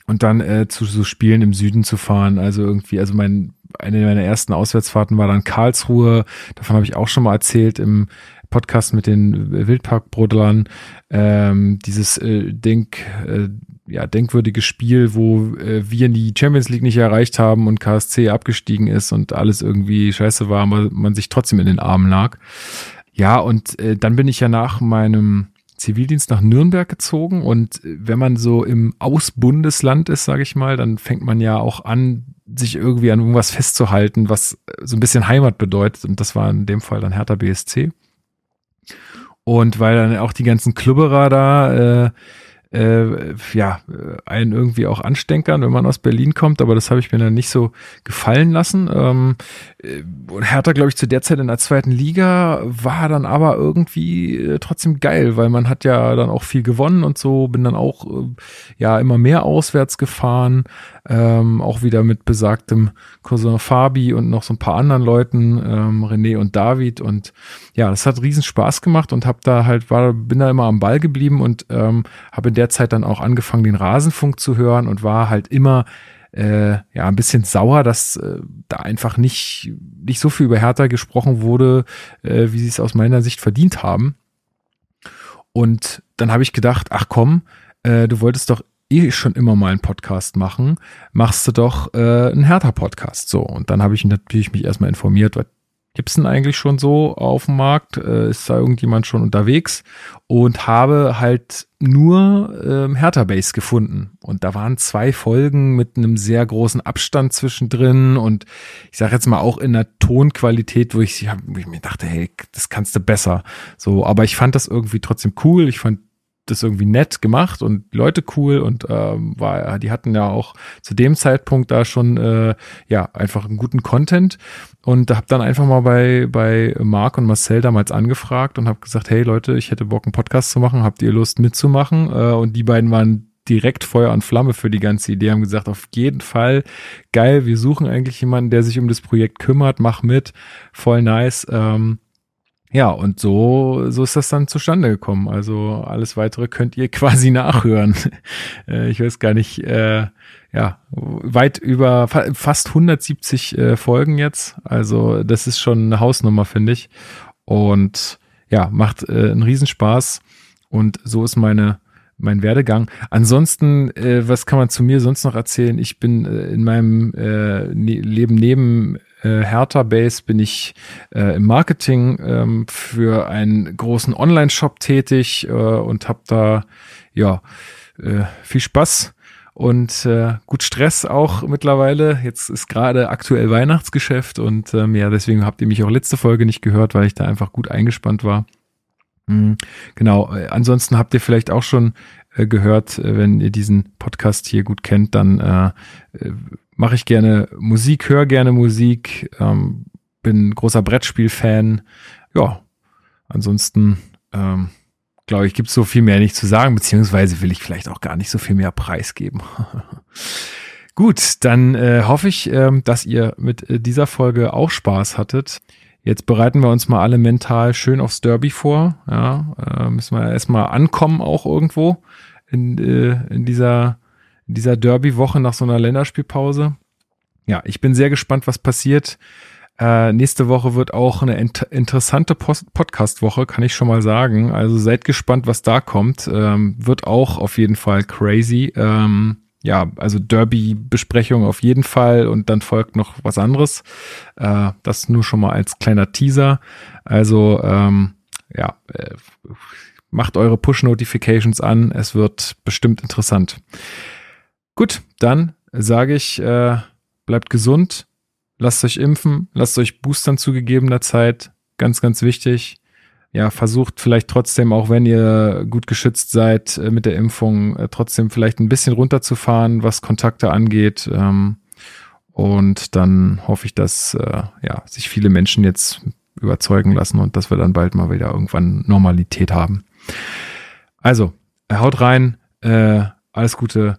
und dann äh, zu so Spielen im Süden zu fahren. Also irgendwie, also mein, eine meiner ersten Auswärtsfahrten war dann Karlsruhe. Davon habe ich auch schon mal erzählt im Podcast mit den Wildparkbrodlern. Ähm, dieses äh, Denk, äh, ja, denkwürdige Spiel, wo äh, wir die Champions League nicht erreicht haben und KSC abgestiegen ist und alles irgendwie scheiße war, aber man sich trotzdem in den Armen lag. Ja, und äh, dann bin ich ja nach meinem Zivildienst nach Nürnberg gezogen und wenn man so im Ausbundesland ist, sage ich mal, dann fängt man ja auch an, sich irgendwie an irgendwas festzuhalten, was so ein bisschen Heimat bedeutet und das war in dem Fall dann Hertha BSC. Und weil dann auch die ganzen Klubberer da äh, äh, ja, einen irgendwie auch anstenkern, wenn man aus Berlin kommt, aber das habe ich mir dann nicht so gefallen lassen. Ähm, äh, Hertha, glaube ich, zu der Zeit in der zweiten Liga war dann aber irgendwie äh, trotzdem geil, weil man hat ja dann auch viel gewonnen und so, bin dann auch äh, ja immer mehr auswärts gefahren, ähm, auch wieder mit besagtem Cousin Fabi und noch so ein paar anderen Leuten, ähm, René und David und ja, das hat riesen Spaß gemacht und habe da halt war bin da immer am Ball geblieben und ähm, habe in der Zeit dann auch angefangen den Rasenfunk zu hören und war halt immer äh, ja ein bisschen sauer, dass äh, da einfach nicht nicht so viel über Hertha gesprochen wurde, äh, wie sie es aus meiner Sicht verdient haben. Und dann habe ich gedacht, ach komm, äh, du wolltest doch eh schon immer mal einen Podcast machen, machst du doch äh, einen Hertha-Podcast. So, und dann habe ich natürlich mich erstmal informiert, was gibt's denn eigentlich schon so auf dem Markt? Äh, ist da irgendjemand schon unterwegs? Und habe halt nur ähm, Hertha Base gefunden. Und da waren zwei Folgen mit einem sehr großen Abstand zwischendrin und ich sage jetzt mal auch in der Tonqualität, wo ich, wo ich mir dachte, hey, das kannst du besser. So, aber ich fand das irgendwie trotzdem cool. Ich fand das irgendwie nett gemacht und Leute cool und ähm, war, die hatten ja auch zu dem Zeitpunkt da schon äh, ja einfach einen guten Content und habe dann einfach mal bei bei Marc und Marcel damals angefragt und habe gesagt, hey Leute, ich hätte Bock einen Podcast zu machen, habt ihr Lust mitzumachen? Äh, und die beiden waren direkt Feuer und Flamme für die ganze Idee, haben gesagt, auf jeden Fall geil, wir suchen eigentlich jemanden, der sich um das Projekt kümmert, mach mit, voll nice. Ähm, ja, und so, so ist das dann zustande gekommen. Also alles weitere könnt ihr *laughs* quasi nachhören. *laughs* Äh, ich weiß gar nicht, äh, ja, weit über fast 170 äh, Folgen jetzt. Also das ist schon eine Hausnummer, finde ich. Und ja, macht äh, einen Riesenspaß. Und so ist meine mein Werdegang. Ansonsten, äh, was kann man zu mir sonst noch erzählen? Ich bin äh, in meinem äh, ne Leben neben äh, Hertha Base bin ich äh, im Marketing ähm, für einen großen Online-Shop tätig äh, und habe da ja äh, viel Spaß und äh, gut Stress auch mittlerweile. Jetzt ist gerade aktuell Weihnachtsgeschäft und ähm, ja, deswegen habt ihr mich auch letzte Folge nicht gehört, weil ich da einfach gut eingespannt war. Mhm, genau. Äh, ansonsten habt ihr vielleicht auch schon gehört, wenn ihr diesen Podcast hier gut kennt, dann mache ich gerne Musik, höre gerne Musik, ähm, bin großer Brettspiel-Fan. Ja, ansonsten ähm, glaube ich, gibt es so viel mehr nicht zu sagen, beziehungsweise will ich vielleicht auch gar nicht so viel mehr preisgeben. *laughs* Gut, dann äh, hoffe ich, äh, dass ihr mit äh, dieser Folge auch Spaß hattet. Jetzt bereiten wir uns mal alle mental schön aufs Derby vor. Ja, äh, müssen wir erstmal ankommen auch irgendwo in, äh, in dieser, dieser Derby-Woche nach so einer Länderspielpause. Ja, ich bin sehr gespannt, was passiert. Äh, nächste Woche wird auch eine int interessante Podcast-Woche, kann ich schon mal sagen. Also seid gespannt, was da kommt. Ähm, wird auch auf jeden Fall crazy. Ähm, ja, also Derby-Besprechung auf jeden Fall und dann folgt noch was anderes. Äh, das nur schon mal als kleiner Teaser. Also ähm, ja, äh, macht eure Push-Notifications an. Es wird bestimmt interessant. Gut, dann sage ich, äh, bleibt gesund, lasst euch impfen, lasst euch boostern zu gegebener Zeit. Ganz, ganz wichtig ja, versucht vielleicht trotzdem, auch wenn ihr gut geschützt seid äh, mit der Impfung, äh, trotzdem vielleicht ein bisschen runterzufahren, was Kontakte angeht. Ähm, Und dann hoffe ich, dass äh, ja, sich viele Menschen jetzt überzeugen lassen und dass wir dann bald mal wieder irgendwann Normalität haben. Also, haut rein, alles Gute,